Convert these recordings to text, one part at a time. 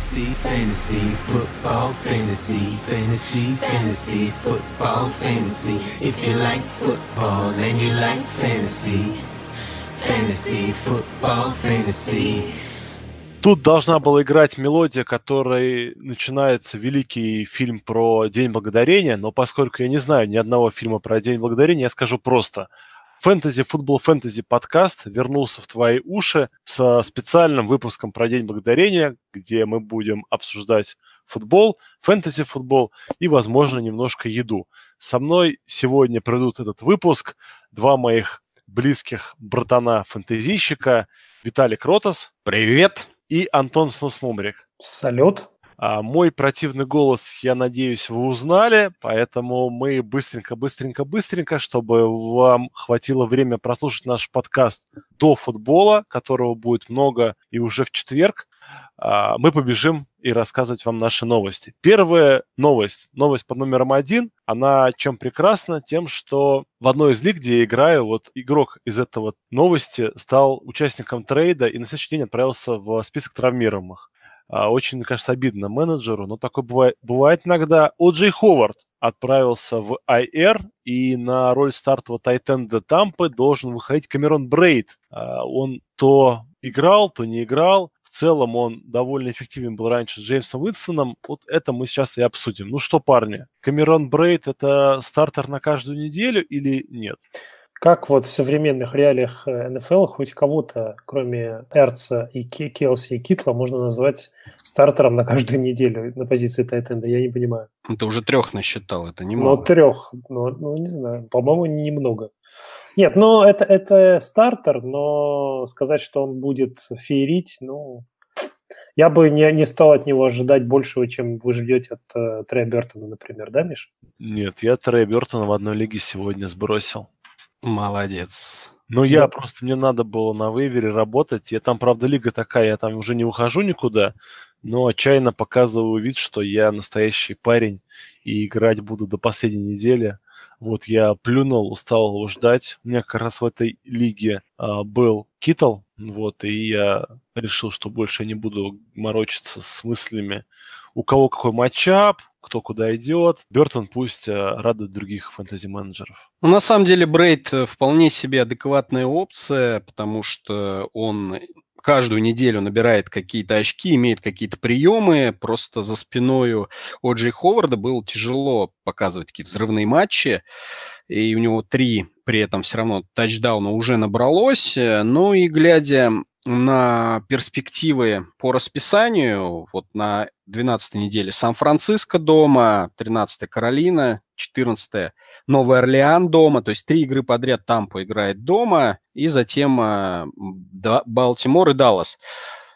Fantasy, fantasy, football, fantasy, fantasy, fantasy, football, fantasy. If you like football and you like fantasy, fantasy, football, fantasy. Тут должна была играть мелодия, которой начинается великий фильм про День Благодарения, но поскольку я не знаю ни одного фильма про День Благодарения, я скажу просто. Фэнтези, футбол, фэнтези подкаст вернулся в твои уши со специальным выпуском про День Благодарения, где мы будем обсуждать футбол, фэнтези-футбол и, возможно, немножко еду. Со мной сегодня придут этот выпуск два моих близких братана-фэнтезийщика Виталий Кротос. Привет! и Антон Сносмумрик. Салют. А, мой противный голос, я надеюсь, вы узнали, поэтому мы быстренько-быстренько-быстренько, чтобы вам хватило время прослушать наш подкаст до футбола, которого будет много и уже в четверг, а, мы побежим и рассказывать вам наши новости. Первая новость, новость под номером один, она чем прекрасна? Тем, что в одной из лиг, где я играю, вот игрок из этого новости стал участником трейда и на следующий день отправился в список травмируемых. А, очень, мне кажется, обидно менеджеру, но такое бывает, бывает иногда. О'Джей Ховард отправился в IR, и на роль стартового Тайтенда Тампы должен выходить Камерон Брейд. А, он то играл, то не играл в целом он довольно эффективен был раньше с Джеймсом Уинстоном. Вот это мы сейчас и обсудим. Ну что, парни, Камерон Брейд – это стартер на каждую неделю или нет? Как вот в современных реалиях э, НФЛ хоть кого-то, кроме Эрца и Келси и Китла, можно назвать стартером на каждую неделю на позиции Тайтенда? Я не понимаю. Ты уже трех насчитал, это немало. Ну, трех. Ну, ну, не знаю. По-моему, немного. Нет, ну, это, это стартер, но сказать, что он будет феерить, ну, я бы не, не стал от него ожидать большего, чем вы ждете от э, Трея Бертона, например, да, Миш? Нет, я Трея Бертона в одной лиге сегодня сбросил. Молодец. Ну, я да. просто, мне надо было на вейвере работать. Я там, правда, лига такая, я там уже не ухожу никуда, но отчаянно показываю вид, что я настоящий парень и играть буду до последней недели. Вот я плюнул, устал его ждать. У меня как раз в этой лиге а, был Китл, вот, и я решил, что больше не буду морочиться с мыслями, у кого какой матчап, кто куда идет. Бертон пусть а, радует других фэнтези-менеджеров. Ну, на самом деле, Брейд э, вполне себе адекватная опция, потому что он каждую неделю набирает какие-то очки, имеет какие-то приемы. Просто за спиной у Джей Ховарда было тяжело показывать такие взрывные матчи. И у него три при этом все равно тачдауна уже набралось. Ну и глядя на перспективы по расписанию, вот на 12 неделе Сан-Франциско дома, 13 Каролина, 14 Новый Орлеан дома, то есть три игры подряд Тампа играет дома, и затем э, Балтимор и Даллас.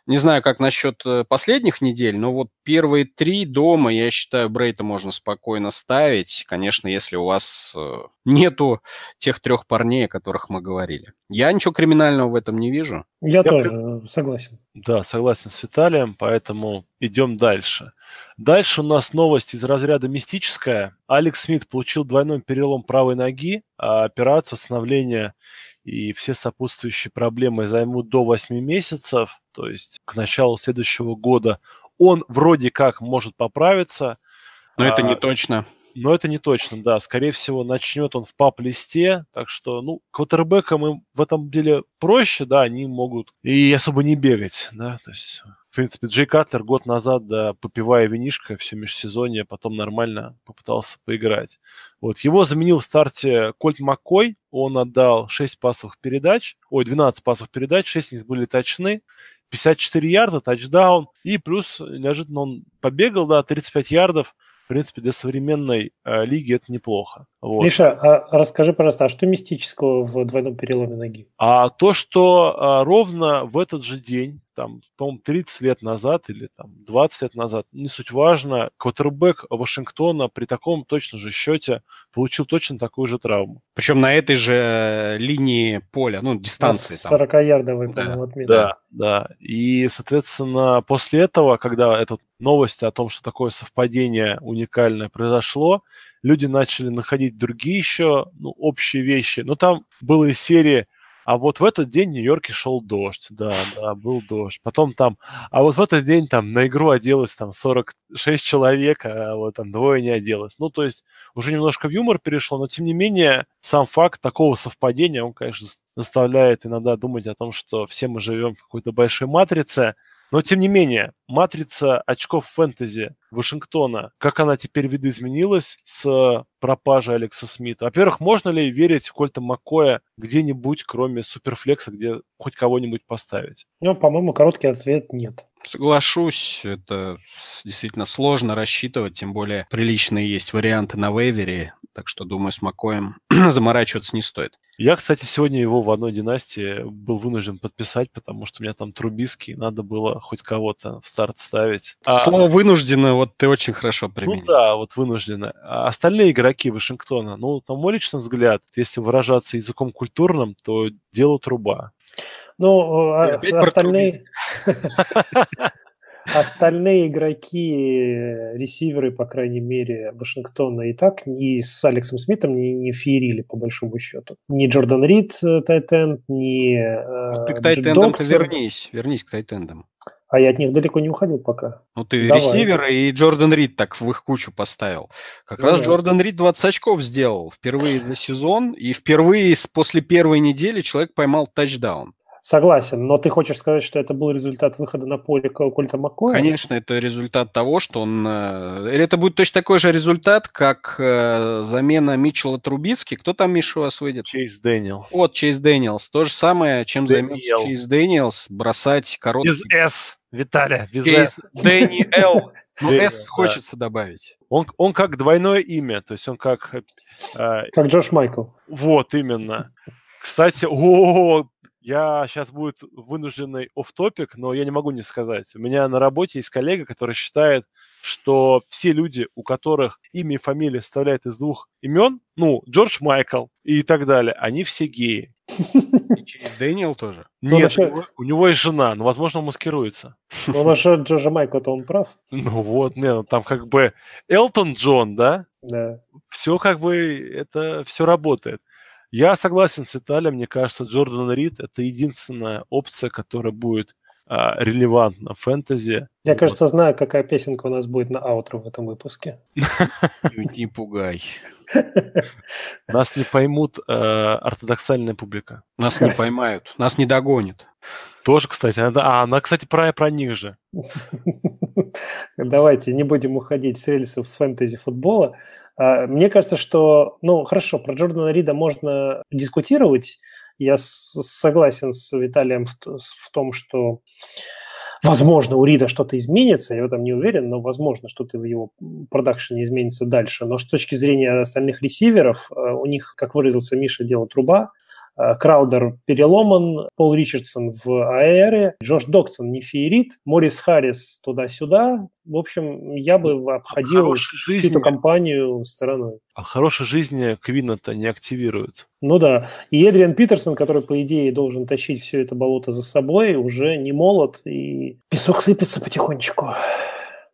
Не знаю, как насчет э, последних недель, но вот первые три дома, я считаю, Брейта можно спокойно ставить. Конечно, если у вас э, нету тех трех парней, о которых мы говорили. Я ничего криминального в этом не вижу. Я, я тоже при... согласен. Да, согласен с Виталием, поэтому идем дальше. Дальше у нас новость из разряда мистическая. Алекс Смит получил двойной перелом правой ноги, а операция восстановления и все сопутствующие проблемы займут до 8 месяцев, то есть к началу следующего года он вроде как может поправиться. Но а, это не точно. Но это не точно, да. Скорее всего, начнет он в пап-листе, так что, ну, квотербекам им в этом деле проще, да, они могут и особо не бегать, да, то есть в принципе, Джей Катлер год назад, да, попивая винишко все межсезонье, потом нормально попытался поиграть. Вот, его заменил в старте Кольт Маккой, он отдал 6 пасовых передач, ой, 12 пасовых передач, 6 из них были точны, 54 ярда, тачдаун, и плюс неожиданно он побегал, да, 35 ярдов, в принципе, для современной э, лиги это неплохо. Вот. Миша, а расскажи, пожалуйста, а что мистического в двойном переломе ноги? А то, что а, ровно в этот же день там, по-моему, 30 лет назад или там 20 лет назад, не суть важно, квотербек Вашингтона при таком точно же счете получил точно такую же травму. Причем на этой же линии поля, ну, дистанции. 40-ярдовой, по-моему, отметка. Да, да. И, соответственно, после этого, когда эта новость о том, что такое совпадение уникальное произошло, люди начали находить другие еще ну, общие вещи. Но там было из серии а вот в этот день в Нью-Йорке шел дождь, да, да, был дождь. Потом там, а вот в этот день там на игру оделось там 46 человек, а вот там двое не оделось. Ну, то есть уже немножко в юмор перешло, но тем не менее сам факт такого совпадения, он, конечно, заставляет иногда думать о том, что все мы живем в какой-то большой матрице, но, тем не менее, матрица очков фэнтези Вашингтона, как она теперь видоизменилась с пропажей Алекса Смита? Во-первых, можно ли верить в Кольта Маккоя где-нибудь, кроме Суперфлекса, где хоть кого-нибудь поставить? Ну, по-моему, короткий ответ – нет. Соглашусь, это действительно сложно рассчитывать, тем более приличные есть варианты на вейвере, так что, думаю, с Макоем заморачиваться не стоит. Я, кстати, сегодня его в одной династии был вынужден подписать, потому что у меня там Трубиский, надо было хоть кого-то в старт ставить. А... Слово «вынужденно» вот ты очень хорошо применил. Ну да, вот вынужденно. А остальные игроки Вашингтона, ну, на мой личный взгляд, если выражаться языком культурным, то дело труба. Ну, а, остальные... Остальные игроки, ресиверы, по крайней мере, Вашингтона и так ни с Алексом Смитом не, не феерили, по большому счету. Ни Джордан Рид, э, Тайтенд, ни ну, Ты к Тайтендам вернись, вернись к Тайтендам. А я от них далеко не уходил пока. Ну, ты Давай. ресивер и Джордан Рид так в их кучу поставил. Как ну, раз да. Джордан Рид 20 очков сделал впервые за сезон, и впервые после первой недели человек поймал тачдаун. Согласен, но ты хочешь сказать, что это был результат выхода на поле Кольта Маккоя? Конечно, это результат того, что он... Э, или это будет точно такой же результат, как э, замена Митчелла Трубиски. Кто там, Миша, у вас выйдет? Чейз Дэниел. Вот, Чейз Дэниелс. То же самое, чем займется Чейз Дэниелс, бросать короткий... Без «С», Виталия, без «С». Дэниел. Ну, «С» хочется добавить. Он, он как двойное имя, то есть он как... Э, как Джош Майкл. Вот, именно. Кстати, о, я сейчас будет вынужденный оф топик но я не могу не сказать. У меня на работе есть коллега, который считает, что все люди, у которых имя и фамилия составляют из двух имен, ну, Джордж Майкл и так далее, они все геи. И через Дэниел тоже? Ну, Нет, насчет... у, него, у него есть жена, но, возможно, он маскируется. Ну, насчет Джорджа Майкла-то он прав. Ну вот, не, ну, там как бы Элтон Джон, да? Да. Все как бы, это все работает. Я согласен с Виталием, мне кажется, Джордан Рид – это единственная опция, которая будет а, релевантна в фэнтези. Я, вот. кажется, знаю, какая песенка у нас будет на аутро в этом выпуске. Не пугай. Нас не поймут э, ортодоксальная публика. Нас не поймают, нас не догонят. Тоже, кстати. Она, а, она, кстати, про, про них же. Давайте не будем уходить с рельсов фэнтези футбола. А, мне кажется, что, ну, хорошо, про Джордана Рида можно дискутировать. Я согласен с Виталием в, в том, что Возможно, у Рида что-то изменится, я в этом не уверен, но возможно, что-то в его продакшене изменится дальше. Но с точки зрения остальных ресиверов, э, у них, как выразился Миша, дело труба. Э, Краудер переломан, Пол Ричардсон в аэре, Джош Доксон не феерит, Морис Харрис туда-сюда. В общем, я бы обходил всю эту компанию стороной. А хорошей жизни Квинна-то не активируют. Ну да. И Эдриан Питерсон, который, по идее, должен тащить все это болото за собой, уже не молод, и песок сыпется потихонечку.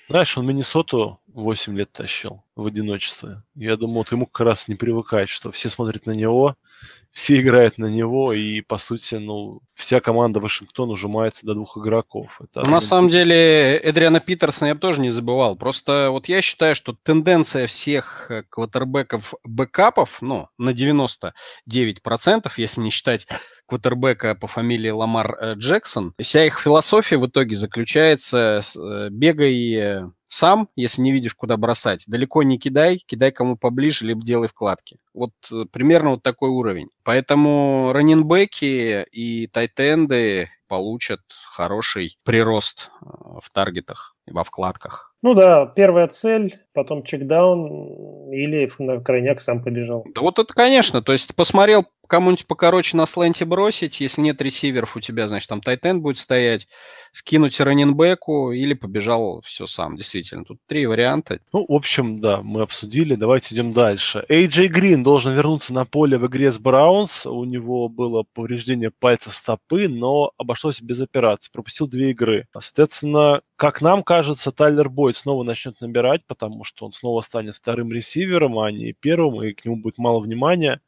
Знаешь, он Миннесоту 8 лет тащил в одиночестве. Я думаю, вот ему как раз не привыкать, что все смотрят на него, все играют на него, и, по сути, ну, вся команда Вашингтона ужимается до двух игроков. Это на самом деле, Эдриана Питерсона я бы тоже не забывал. Просто вот я считаю, что тенденция всех э, квотербеков бэкапов, ну, на 99%, если не считать квотербека по фамилии Ламар э, Джексон, вся их философия в итоге заключается э, бегай сам, если не видишь, куда бросать, далеко не кидай, кидай кому поближе, либо делай вкладки. Вот э, примерно вот такой уровень. Поэтому раненбеки и тайтенды получат хороший прирост э, в таргетах, во вкладках. Ну да, первая цель, потом чекдаун или на крайняк сам побежал. Да вот это, конечно, то есть посмотрел кому-нибудь покороче на сленте бросить, если нет ресиверов у тебя, значит, там тайтен будет стоять, скинуть раненбеку или побежал все сам. Действительно, тут три варианта. Ну, в общем, да, мы обсудили, давайте идем дальше. Эйджей Грин должен вернуться на поле в игре с Браунс. У него было повреждение пальцев стопы, но обошлось без операции. Пропустил две игры. Соответственно, как нам кажется, Тайлер Бойд снова начнет набирать, потому что он снова станет вторым ресивером, а не первым, и к нему будет мало внимания.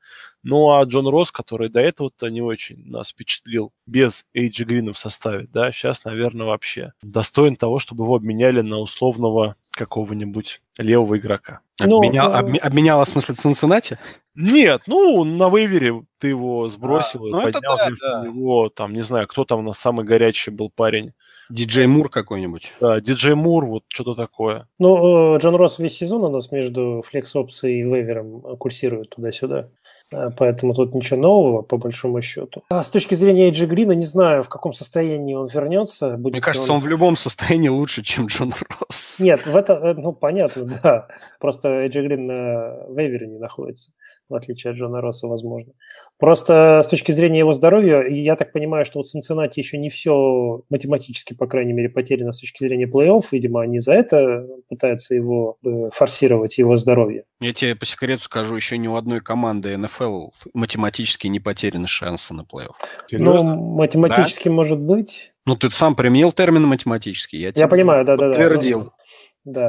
Ну а Джон Росс, который до этого-то не очень нас впечатлил без Эйджи Грина в составе, да, сейчас, наверное, вообще достоин того, чтобы его обменяли на условного какого-нибудь левого игрока. Обменял, ну, обме, обменяла, в смысле, Цинциннати? Нет, ну, на вейвере ты его сбросил а, и ну поднял да, да. него, там, не знаю, кто там у нас самый горячий был парень. Диджей Мур какой-нибудь. Да, Диджей Мур, вот что-то такое. Ну, э, Джон Росс весь сезон у нас между флекс и вейвером курсирует туда-сюда. Э, поэтому тут ничего нового, по большому счету. А с точки зрения Эйджи Грина, не знаю, в каком состоянии он вернется. Будет Мне кажется, он... он в любом состоянии лучше, чем Джон Росс. Нет, в это, э, ну, понятно, да. Просто Эйджи Грин на вейвере не находится в отличие от Джона Росса, возможно. Просто с точки зрения его здоровья, я так понимаю, что вот Цинциннати еще не все математически, по крайней мере, потеряно с точки зрения плей-офф. Видимо, они за это пытаются его э, форсировать, его здоровье. Я тебе по секрету скажу, еще ни у одной команды НФЛ математически не потеряны шансы на плей-офф. Ну, математически да? может быть. Ну, ты сам применил термин математический. Я, я понимаю, да-да-да. Подтвердил. Да,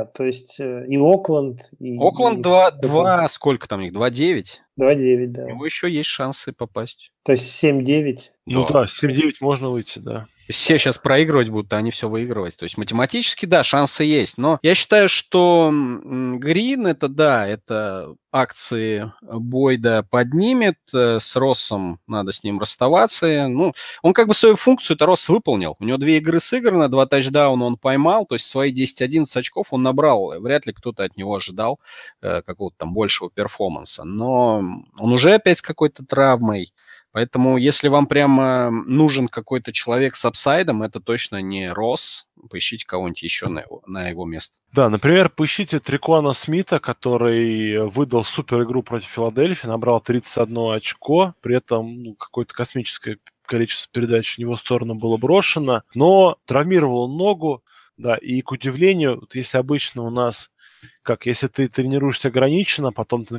то есть э, и Окленд, и... Окленд 2, 2, сколько там у них, 2-9? 2-9, да. У него еще есть шансы попасть. То есть 7-9? Ну да, да 7-9 можно выйти, да. Все сейчас проигрывать будут, а они все выигрывать. То есть математически, да, шансы есть. Но я считаю, что Грин это, да, это акции Бойда поднимет. Э, с Россом надо с ним расставаться. Ну, он как бы свою функцию, это Росс выполнил. У него две игры сыграны, два тачдауна он поймал. То есть свои 10-11 очков он набрал. Вряд ли кто-то от него ожидал э, какого-то там большего перформанса. Но он уже опять с какой-то травмой. Поэтому, если вам прямо нужен какой-то человек с апсайдом, это точно не Росс. Поищите кого-нибудь еще на его, на его место. Да, например, поищите Трикуана Смита, который выдал супер игру против Филадельфии, набрал 31 очко, при этом ну, какое-то космическое количество передач в него сторону было брошено, но травмировал ногу, да, и к удивлению, вот если обычно у нас как если ты тренируешься ограниченно, потом ты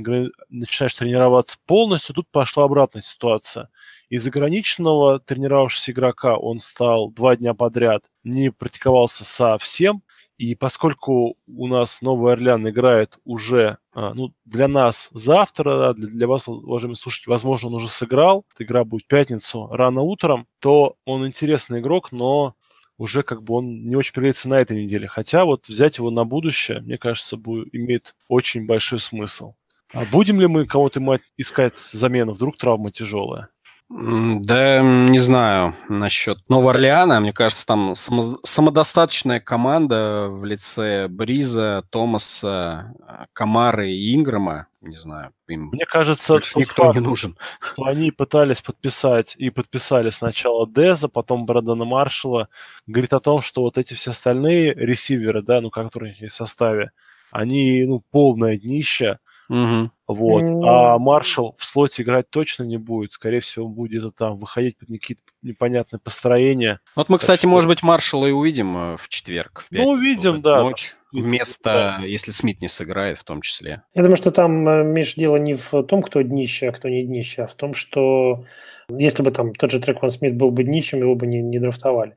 начинаешь тренироваться полностью, тут пошла обратная ситуация. Из ограниченного тренировавшегося игрока он стал два дня подряд, не практиковался совсем, и поскольку у нас Новый Орлеан играет уже, а, ну, для нас завтра, для, для вас, уважаемые слушатели, возможно, он уже сыграл, игра будет в пятницу рано утром, то он интересный игрок, но уже как бы он не очень пригодится на этой неделе. Хотя вот взять его на будущее, мне кажется, будет, имеет очень большой смысл. А будем ли мы кого-то искать замену? Вдруг травма тяжелая? Да, не знаю насчет Нового Орлеана. Мне кажется, там самодостаточная команда в лице Бриза, Томаса, Камары и Инграма. Не знаю, им Мне кажется, никто факт, не нужен. Что они пытались подписать и подписали сначала Деза, потом Брэдона Маршалла. Говорит о том, что вот эти все остальные ресиверы, да, ну, которые в составе, они, ну, полное днище. Угу. Вот. А Маршал в слоте играть точно не будет. Скорее всего, будет там выходить под какие-то непонятные построения. Вот мы, кстати, что... может быть, Маршала и увидим э, в четверг. В ну, увидим, да. Ночь. Вместо, да. если Смит не сыграет, в том числе. Я думаю, что там, э, Миш, дело не в том, кто днище, а кто не днище, а в том, что если бы там тот же Трекван Смит был бы днищем, его бы не, не драфтовали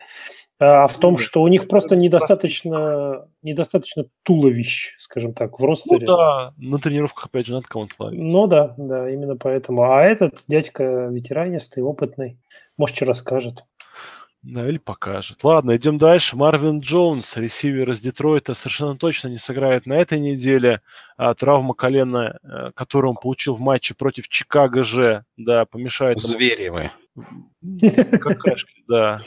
а в том, что у них просто недостаточно, недостаточно туловищ, скажем так, в ростере. Ну да, на тренировках опять же надо кого-то ловить. Ну да, да, именно поэтому. А этот дядька ветеранистый, опытный, может, что расскажет. Да, или покажет. Ладно, идем дальше. Марвин Джонс, ресивер из Детройта, совершенно точно не сыграет на этой неделе. А, травма колена, э, которую он получил в матче против Чикаго же, да, помешает... Зверевы. Какашки, да.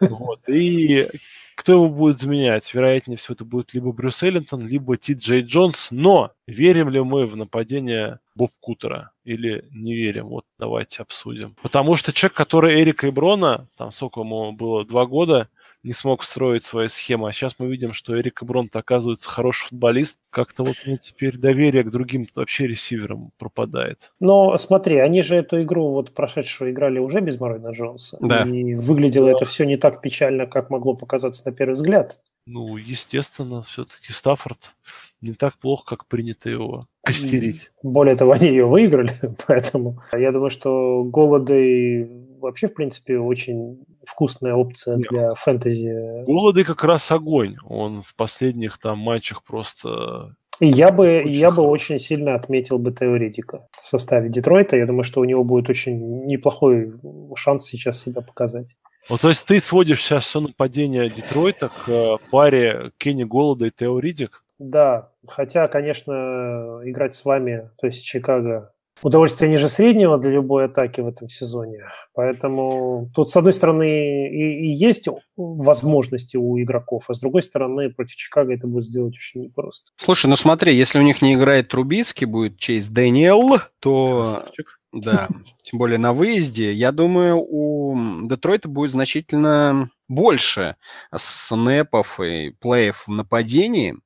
Вот. И кто его будет заменять? Вероятнее всего, это будет либо Брюс Эллинтон, либо Ти Джей Джонс. Но верим ли мы в нападение Боб Кутера или не верим? Вот давайте обсудим. Потому что человек, который Эрика Иброна, там сколько ему было, два года, не смог встроить свою схему. А сейчас мы видим, что Эрик Бронт оказывается хороший футболист. Как-то вот мне теперь доверие к другим вообще ресиверам пропадает. Но смотри, они же эту игру вот прошедшую играли уже без Марвина Джонса. Да. И выглядело да. это все не так печально, как могло показаться на первый взгляд. Ну, естественно, все-таки Стаффорд не так плохо, как принято его костерить. Более того, они ее выиграли, поэтому я думаю, что голоды вообще, в принципе, очень вкусная опция Нет. для фэнтези. Голоды как раз огонь. Он в последних там матчах просто я бы, очень я бы очень сильно отметил бы Теоретика в составе Детройта. Я думаю, что у него будет очень неплохой шанс сейчас себя показать. Ну, то есть ты сводишь сейчас все нападение Детройта к э, паре Кенни Голода и Тео Ридик? Да, хотя, конечно, играть с вами, то есть Чикаго, удовольствие ниже среднего для любой атаки в этом сезоне. Поэтому тут, с одной стороны, и, и есть возможности у игроков, а с другой стороны, против Чикаго это будет сделать очень непросто. Слушай, ну смотри, если у них не играет Трубицкий, будет Чейз Дэниел, то... Красавчик. Да, тем более на выезде. Я думаю, у Детройта будет значительно больше снэпов и плеев в нападении.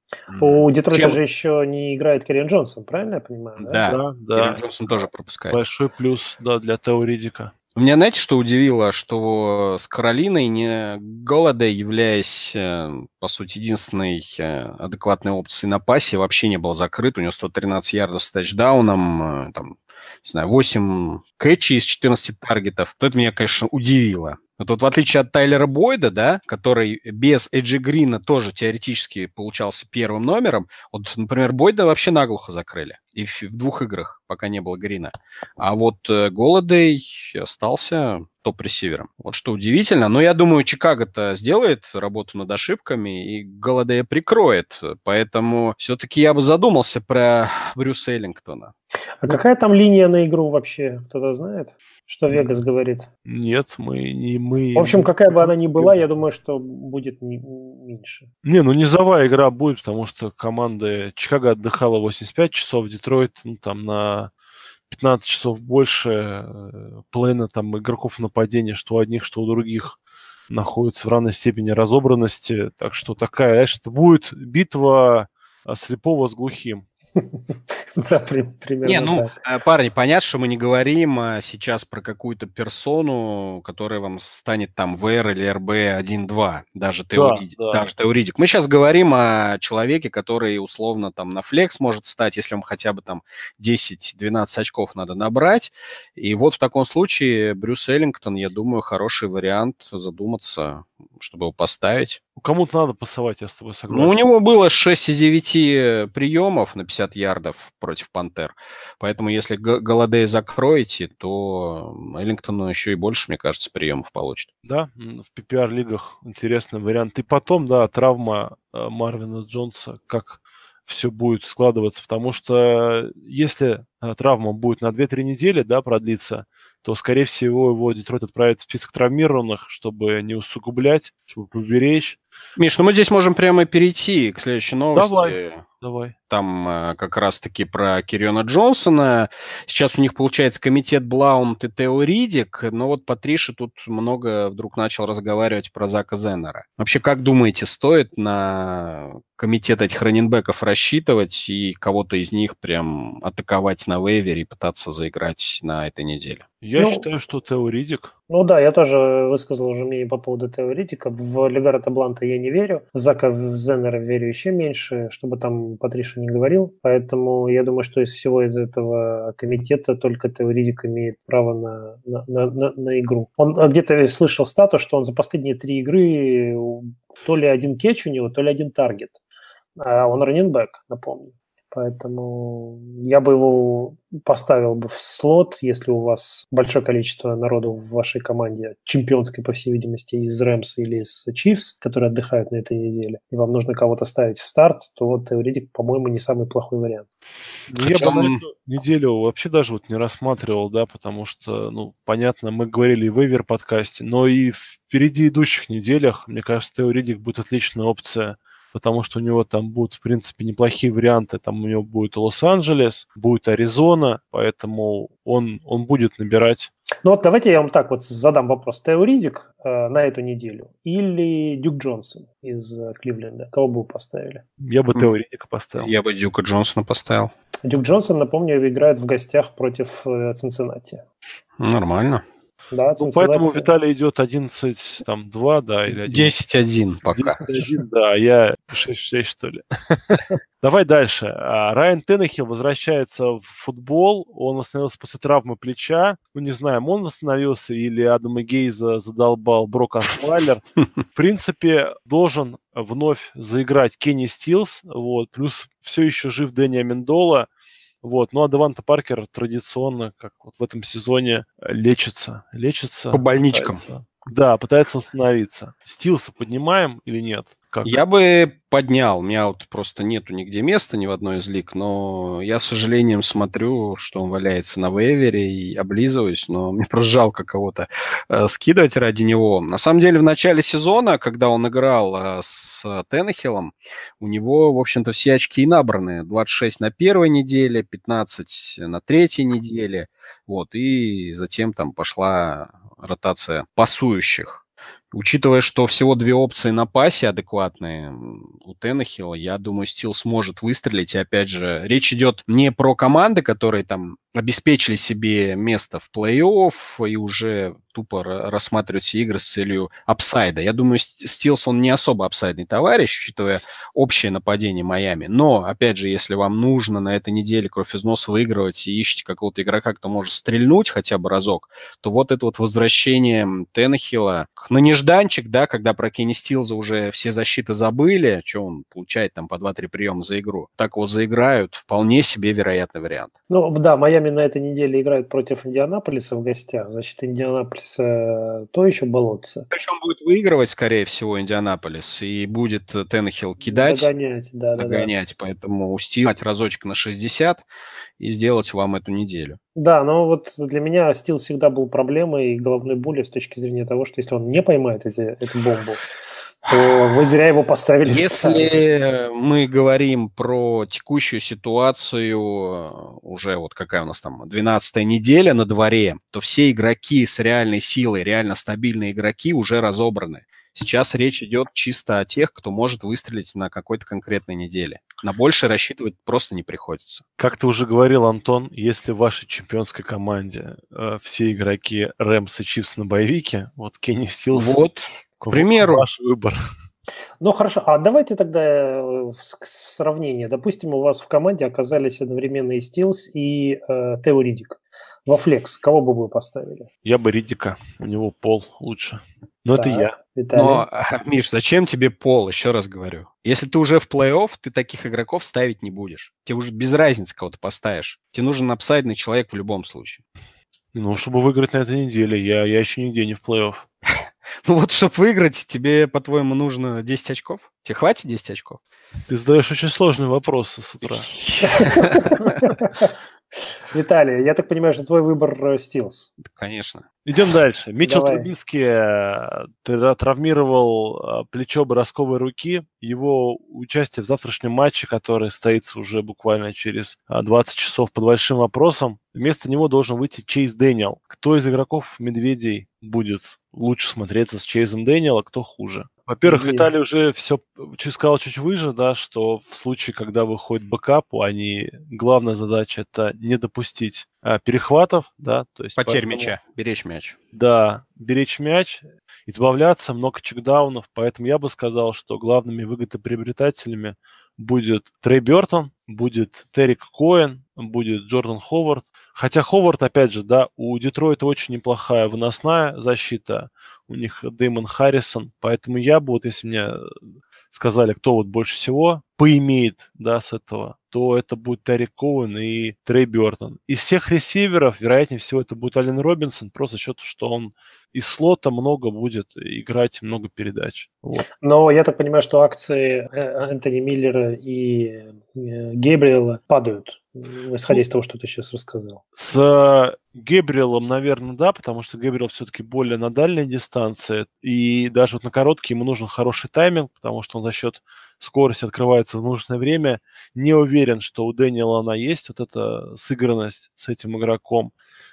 У Детройта чем... же еще не играет Керрин Джонсон, правильно я понимаю? Да, да, да. Керрин Джонсон тоже пропускает. Большой плюс, да, для Тео Ридика. Меня, знаете, что удивило? Что с Каролиной не Голодой, являясь, э, по сути, единственной э, адекватной опцией на пасе, вообще не был закрыт. У него 113 ярдов с тачдауном, э, там, не знаю, 8 кэтчи из 14 таргетов. Вот это меня, конечно, удивило. Вот, вот в отличие от Тайлера Бойда, да, который без Эджи Грина тоже теоретически получался первым номером, вот, например, Бойда вообще наглухо закрыли. И в, в двух играх, пока не было Грина. А вот э, Голодей остался топ-ресивером. Вот что удивительно. Но я думаю, Чикаго-то сделает работу над ошибками и Голодея прикроет. Поэтому все-таки я бы задумался про Брюса Эллингтона. А какая там линия на игру вообще? Кто-то знает? Что Вегас говорит? Нет, мы не мы. В общем, какая бы она ни была, я думаю, что будет меньше. Не, ну низовая игра будет, потому что команда Чикаго отдыхала 85 часов, Детройт ну, там на 15 часов больше э, плена там игроков нападения, что у одних, что у других находятся в равной степени разобранности. Так что такая, знаешь, это будет битва слепого с глухим. Да, примерно Не, ну, э, парни, понятно, что мы не говорим а, сейчас про какую-то персону, которая вам станет там VR или RB 1.2, даже, теоридик. Мы сейчас говорим о человеке, который условно там на флекс может стать, если вам хотя бы там 10-12 очков надо набрать. И вот в таком случае Брюс Эллингтон, я думаю, хороший вариант задуматься, чтобы его поставить. Кому-то надо пасовать, я с тобой согласен. Ну, у него было 6 из 9 приемов на 50 ярдов против Пантер. Поэтому если Голодей закроете, то Эллингтону еще и больше, мне кажется, приемов получит. Да, в PPR-лигах интересный вариант. И потом, да, травма э, Марвина Джонса, как все будет складываться, потому что если э, травма будет на 2-3 недели, да, продлиться, то, скорее всего, его Детройт отправит в список травмированных, чтобы не усугублять, чтобы поберечь. Миш, ну мы здесь можем прямо перейти к следующей новости. Давай, давай. Там э, как раз-таки про Кириона Джонсона. Сейчас у них получается комитет Блаунт и Тео Ридик, но вот Патриши тут много вдруг начал разговаривать про Зака Зеннера. Вообще, как думаете, стоит на комитет этих раненбеков рассчитывать и кого-то из них прям атаковать на вейвере и пытаться заиграть на этой неделе? Я ну, считаю, что теоретик. Ну да, я тоже высказал уже мнение по поводу теоретика. В Легарета Бланта я не верю. В Зака в Зеннера верю еще меньше, чтобы там Патриша не говорил. Поэтому я думаю, что из всего из этого комитета только теоретик имеет право на, на, на, на, на игру. Он где-то слышал статус, что он за последние три игры то ли один кетч у него, то ли один таргет. А он раненбэк, напомню. Поэтому я бы его поставил бы в слот, если у вас большое количество народу в вашей команде, чемпионской, по всей видимости, из Рэмс или из Чивс, которые отдыхают на этой неделе, и вам нужно кого-то ставить в старт, то вот Эвридик, по-моему, не самый плохой вариант. Ну, я бы на эту неделю вообще даже вот не рассматривал, да, потому что, ну, понятно, мы говорили и в Эвер подкасте, но и впереди идущих неделях, мне кажется, Теоридик будет отличная опция потому что у него там будут, в принципе, неплохие варианты. Там у него будет Лос-Анджелес, будет Аризона, поэтому он, он будет набирать. Ну вот давайте я вам так вот задам вопрос. Тео Ридик э, на эту неделю или Дюк Джонсон из э, Кливленда? Кого бы вы поставили? Я бы Тео Ридика поставил. Я бы Дюка Джонсона поставил. Дюк Джонсон, напомню, играет в гостях против э, Цинциннати. Нормально. Да, Ну, поэтому Виталий идет 11, там, 2, да, или 10-1 пока. 10-1, да, я 6-6, что ли. Давай дальше. А, Райан Теннехилл возвращается в футбол. Он восстановился после травмы плеча. Ну, не знаем, он восстановился или Адама Гейза задолбал Брок Асвайлер. В принципе, должен вновь заиграть Кенни Стилс. Вот. Плюс все еще жив Дэнни Амендола. Вот. Ну, а Деванта Паркер традиционно, как вот в этом сезоне, лечится. Лечится. По больничкам. Пытается, да, пытается восстановиться. Стилса поднимаем или нет? Как? Я бы поднял. У меня вот просто нету нигде места ни в одной из лиг, но я с сожалением смотрю, что он валяется на вейвере и облизываюсь, но мне просто жалко кого-то э, скидывать ради него. На самом деле в начале сезона, когда он играл э, с Теннехиллом, у него, в общем-то, все очки набраны. 26 на первой неделе, 15 на третьей неделе, вот, и затем там пошла ротация пасующих. Учитывая, что всего две опции на пасе адекватные у Теннехилла, я думаю, Стил сможет выстрелить. И опять же, речь идет не про команды, которые там обеспечили себе место в плей-офф и уже тупо рассматривают все игры с целью апсайда. Я думаю, Стилс, он не особо апсайдный товарищ, учитывая общее нападение Майами. Но, опять же, если вам нужно на этой неделе кровь из носа выигрывать и ищете какого-то игрока, кто может стрельнуть хотя бы разок, то вот это вот возвращение Теннехилла на нежданчик, да, когда про Кенни Стилза уже все защиты забыли, что он получает там по 2-3 приема за игру, так его заиграют, вполне себе вероятный вариант. Ну, да, Майами на этой неделе играет против Индианаполиса в гостях. Значит, Индианаполиса э, то еще болотце. Причем будет выигрывать, скорее всего, Индианаполис. И будет Теннехилл кидать. Догонять, да, догонять. Да, да. Поэтому устилать разочек на 60 и сделать вам эту неделю. Да, но вот для меня стил всегда был проблемой и головной болью с точки зрения того, что если он не поймает эти, эту бомбу, то вы зря его поставили. Если мы говорим про текущую ситуацию, уже вот какая у нас там 12 неделя на дворе, то все игроки с реальной силой, реально стабильные игроки уже разобраны. Сейчас речь идет чисто о тех, кто может выстрелить на какой-то конкретной неделе. На больше рассчитывать просто не приходится. Как ты уже говорил, Антон, если в вашей чемпионской команде э, все игроки Рэмс и Чивс на боевике, вот Кенни Стилс... Вот, к примеру. Ваш выбор. Ну хорошо, а давайте тогда э, в, сравнение. Допустим, у вас в команде оказались одновременно и Стилс, и э, Тео Ридик. Во флекс кого бы вы поставили? Я бы Ридика. У него пол лучше. Но да, это я. Виталий. Но, Миш, зачем тебе пол, еще раз говорю. Если ты уже в плей-офф, ты таких игроков ставить не будешь. Тебе уже без разницы кого то поставишь. Тебе нужен апсайдный человек в любом случае. Ну, чтобы выиграть на этой неделе, я, я еще нигде не в плей-офф. Ну вот, чтобы выиграть, тебе, по-твоему, нужно 10 очков? Тебе хватит 10 очков? Ты задаешь очень сложные вопросы с утра. Виталий, я так понимаю, что твой выбор Стилс. Конечно. Идем дальше. Митчел Трубинский э, травмировал э, плечо боросковой руки. Его участие в завтрашнем матче, который состоится уже буквально через 20 э, часов под большим вопросом, вместо него должен выйти Чейз Дэниел. Кто из игроков «Медведей» будет лучше смотреться с Чейзом Дэниела, кто хуже? Во-первых, и... Виталий уже все сказал чуть выше, да, что в случае, когда выходит backup, они главная задача это не допустить а, перехватов, да, то есть потерь поэтому, мяча, беречь мяч. Да, беречь мяч, избавляться, много чекдаунов, поэтому я бы сказал, что главными выгодоприобретателями будет Трей Бертон, будет Тарик Коэн, будет Джордан Ховард. Хотя Ховард, опять же, да, у Детройта очень неплохая выносная защита, у них Дэймон Харрисон, поэтому я бы, вот если мне сказали, кто вот больше всего поимеет, да, с этого, то это будет Терри Коуэн и Трей Бертон. Из всех ресиверов, вероятнее всего, это будет Ален Робинсон, просто за счет, что он из слота много будет играть, много передач. Вот. Но я так понимаю, что акции э, Антони Миллера и э, Гейбриэла падают, исходя из того, что ты сейчас рассказал. С Гебриэлом, наверное, да, потому что Гебриэл все-таки более на дальней дистанции, и даже вот на короткий ему нужен хороший тайминг, потому что он за счет скорости открывается в нужное время. Не уверен, что у Дэниела она есть, вот эта сыгранность с этим игроком.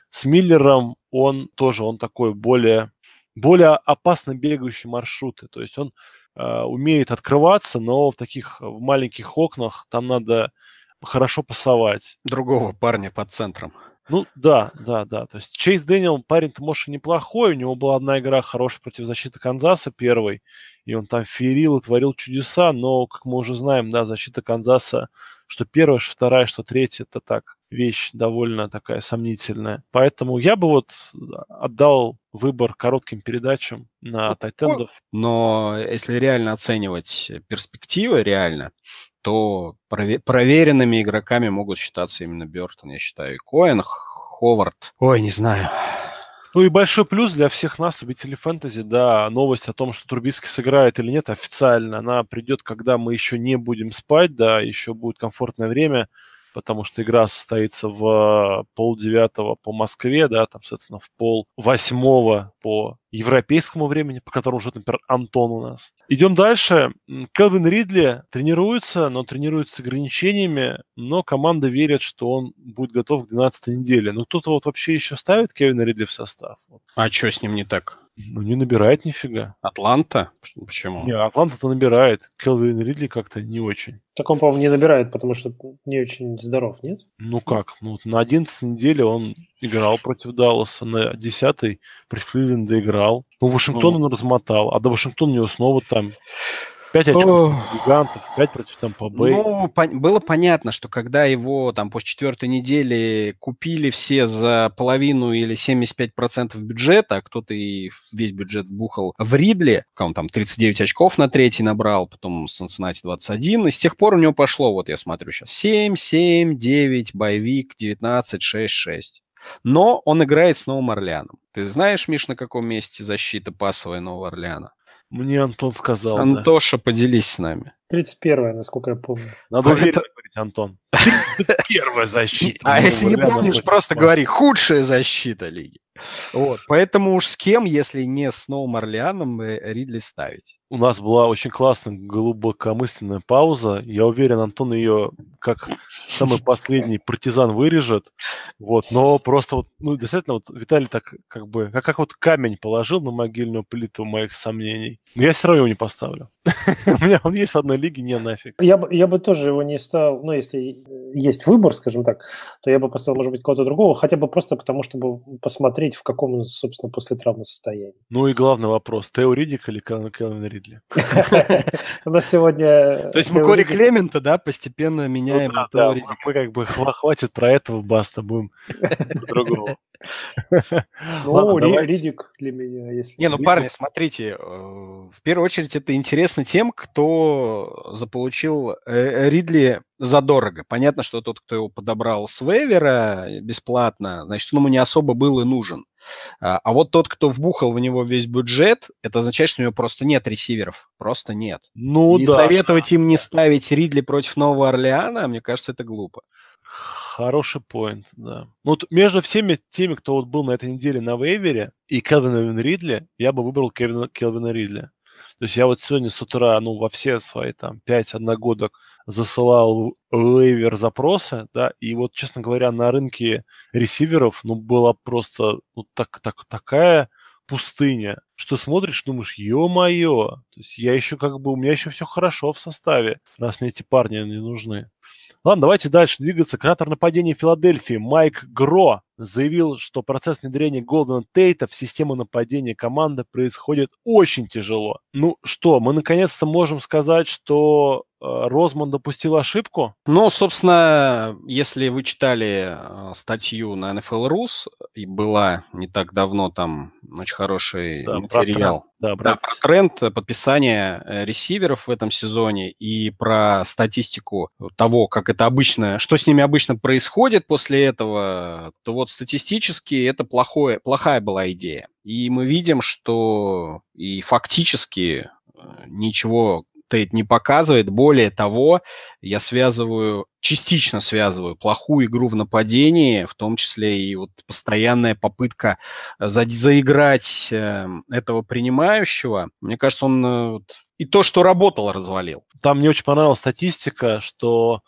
С Миллером он тоже, он такой более, более опасно бегающий маршруты. То есть он э, умеет открываться, но в таких в маленьких окнах там надо хорошо пасовать. Другого парня под центром. Ну, да, да, да. То есть Чейз Дэниел парень-то, может, и неплохой. У него была одна игра хорошая против защиты Канзаса первой, и он там феерил и творил чудеса, но, как мы уже знаем, да, защита Канзаса, что первая, что вторая, что третья, это так, вещь довольно такая сомнительная. Поэтому я бы вот отдал выбор коротким передачам на ну, тайтендов. Но если реально оценивать перспективы, реально, то проверенными игроками могут считаться именно Бертон, я считаю, и Коэн, Ховард. Ой, не знаю. Ну и большой плюс для всех нас, любителей фэнтези, да, новость о том, что Трубицкий сыграет или нет официально, она придет, когда мы еще не будем спать, да, еще будет комфортное время потому что игра состоится в полдевятого по Москве, да, там, соответственно, в пол восьмого по европейскому времени, по которому живет, например, Антон у нас. Идем дальше. Келвин Ридли тренируется, но тренируется с ограничениями, но команда верит, что он будет готов к 12 неделе. Но кто-то вот вообще еще ставит Кевина Ридли в состав. А что с ним не так? Ну, не набирает нифига. Атланта? Почему? Не, Атланта-то набирает. Келвин Ридли как-то не очень. Так он, по-моему, не набирает, потому что не очень здоров, нет? Ну как? Ну, на 11 неделе он играл против Далласа, на 10 против Кливленда играл. Ну, Вашингтон ну. он размотал, а до Вашингтона у него снова там 5 очков гигантов, 5 против Тампа Бэй. Ну, по- было понятно, что когда его там после четвертой недели купили все за половину или 75% бюджета, а кто-то и весь бюджет вбухал в Ридли, он там 39 очков на третий набрал, потом Санценати 21, и с тех пор у него пошло, вот я смотрю сейчас, 7, 7, 9, боевик, 19, 6, 6. Но он играет с Новым Орлеаном. Ты знаешь, Миш, на каком месте защита пасовая Нового Орлеана? Мне Антон сказал. Антоша, да. поделись с нами. 31 насколько я помню. Надо уверенно это... говорить, Антон. Первая защита. А если не помнишь, просто говори, худшая защита лиги. Вот. Поэтому уж с кем, если не с Новым Орлеаном, Ридли ставить? У нас была очень классная глубокомысленная пауза. Я уверен, Антон ее как самый последний партизан вырежет. Вот. Но просто вот, ну, действительно, вот Виталий так как бы, как, как вот камень положил на могильную плиту моих сомнений. Но я все равно его не поставлю. У меня он есть в одной лиге, не нафиг. Я бы, я бы тоже его не ставил, ну, если есть выбор, скажем так, то я бы поставил, может быть, кого-то другого, хотя бы просто потому, чтобы посмотреть, в каком собственно, после травмы состоянии. Ну и главный вопрос, Тео Ридик или Келвин Ридли? У нас сегодня... То есть мы Кори Клемента, да, постепенно меняем ну мы как бы хватит про этого, баста, будем другого. Ну, Ридик для меня, если... Не, ну, парни, смотрите, э, в первую очередь это интересно тем, кто заполучил э, Ридли задорого. Понятно, что тот, кто его подобрал с вейвера бесплатно, значит, он ему не особо был и нужен. А, а вот тот, кто вбухал в него весь бюджет, это означает, что у него просто нет ресиверов. Просто нет. Ну, и да. советовать им не ставить Ридли против Нового Орлеана, мне кажется, это глупо. Хороший поинт, да. Ну, вот между всеми теми, кто вот был на этой неделе на вейвере, и Келвина Ридли, я бы выбрал Кевина, Келвина Ридли. То есть я вот сегодня с утра, ну, во все свои там пять одногодок засылал вейвер запросы, да, и вот, честно говоря, на рынке ресиверов, ну, была просто ну, так, так, такая пустыня, что смотришь, думаешь, ё-моё, то есть я еще как бы, у меня еще все хорошо в составе, раз мне эти парни не нужны. Ладно, давайте дальше двигаться. Креатор нападения Филадельфии Майк Гро заявил, что процесс внедрения Голдена Тейта в систему нападения команды происходит очень тяжело. Ну что, мы наконец-то можем сказать, что Э, Розман допустил ошибку? Ну, собственно, если вы читали э, статью на NFL Rus, и была не так давно там очень хороший да, материал. Про да, да, про тренд подписания э, ресиверов в этом сезоне и про статистику того, как это обычно, что с ними обычно происходит после этого, то вот статистически это плохое, плохая была идея. И мы видим, что и фактически ничего Тейт не показывает. Более того, я связываю, частично связываю плохую игру в нападении, в том числе и вот постоянная попытка за, заиграть э, этого принимающего. Мне кажется, он э, и то, что работал, развалил. Там мне очень понравилась статистика, что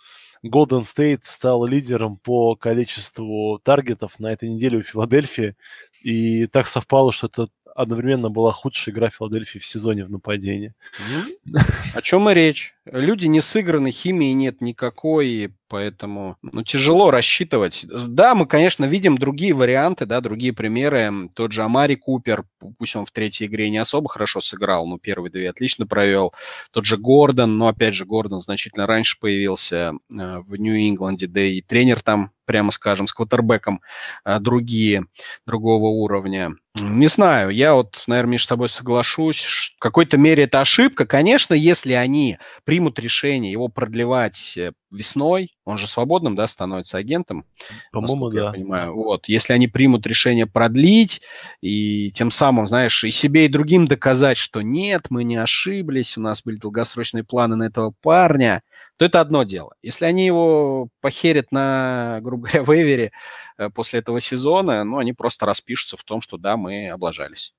Golden State стал лидером по количеству таргетов на этой неделе у Филадельфии. И так совпало, что это одновременно была худшая игра Филадельфии в сезоне в нападении. О чем и речь? Люди не сыграны, химии нет никакой, поэтому ну, тяжело рассчитывать. Да, мы, конечно, видим другие варианты, да, другие примеры. Тот же Амари Купер, пусть он в третьей игре не особо хорошо сыграл, но первые две отлично провел. Тот же Гордон, но опять же Гордон значительно раньше появился э, в Нью-Ингланде, да и тренер там прямо скажем, с квотербеком а, другие, другого уровня. Не знаю, я вот, наверное, Миш, с тобой соглашусь. В какой-то мере это ошибка. Конечно, если они примут решение его продлевать э, весной, он же свободным, да, становится агентом. По-моему, да. Я понимаю. Вот, если они примут решение продлить и тем самым, знаешь, и себе, и другим доказать, что нет, мы не ошиблись, у нас были долгосрочные планы на этого парня, то это одно дело. Если они его похерят на, грубо говоря, вейвере э, после этого сезона, ну, они просто распишутся в том, что да, мы облажались.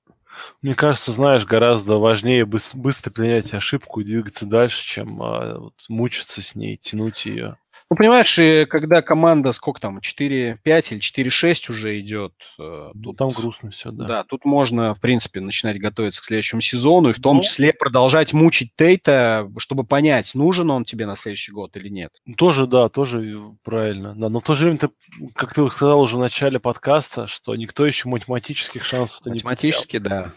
Мне кажется, знаешь, гораздо важнее быстро принять ошибку и двигаться дальше, чем а, вот, мучиться с ней, тянуть ее. Ну, понимаешь, когда команда, сколько там, 4-5 или 4-6 уже идет. Э, ну, тут, там грустно все, да. Да, тут можно, в принципе, начинать готовиться к следующему сезону и в том ну, числе продолжать мучить Тейта, чтобы понять, нужен он тебе на следующий год или нет. Тоже, да, тоже правильно. Да, но в то же время, ты, как ты сказал уже в начале подкаста, что никто еще математических шансов-то не Математически, да.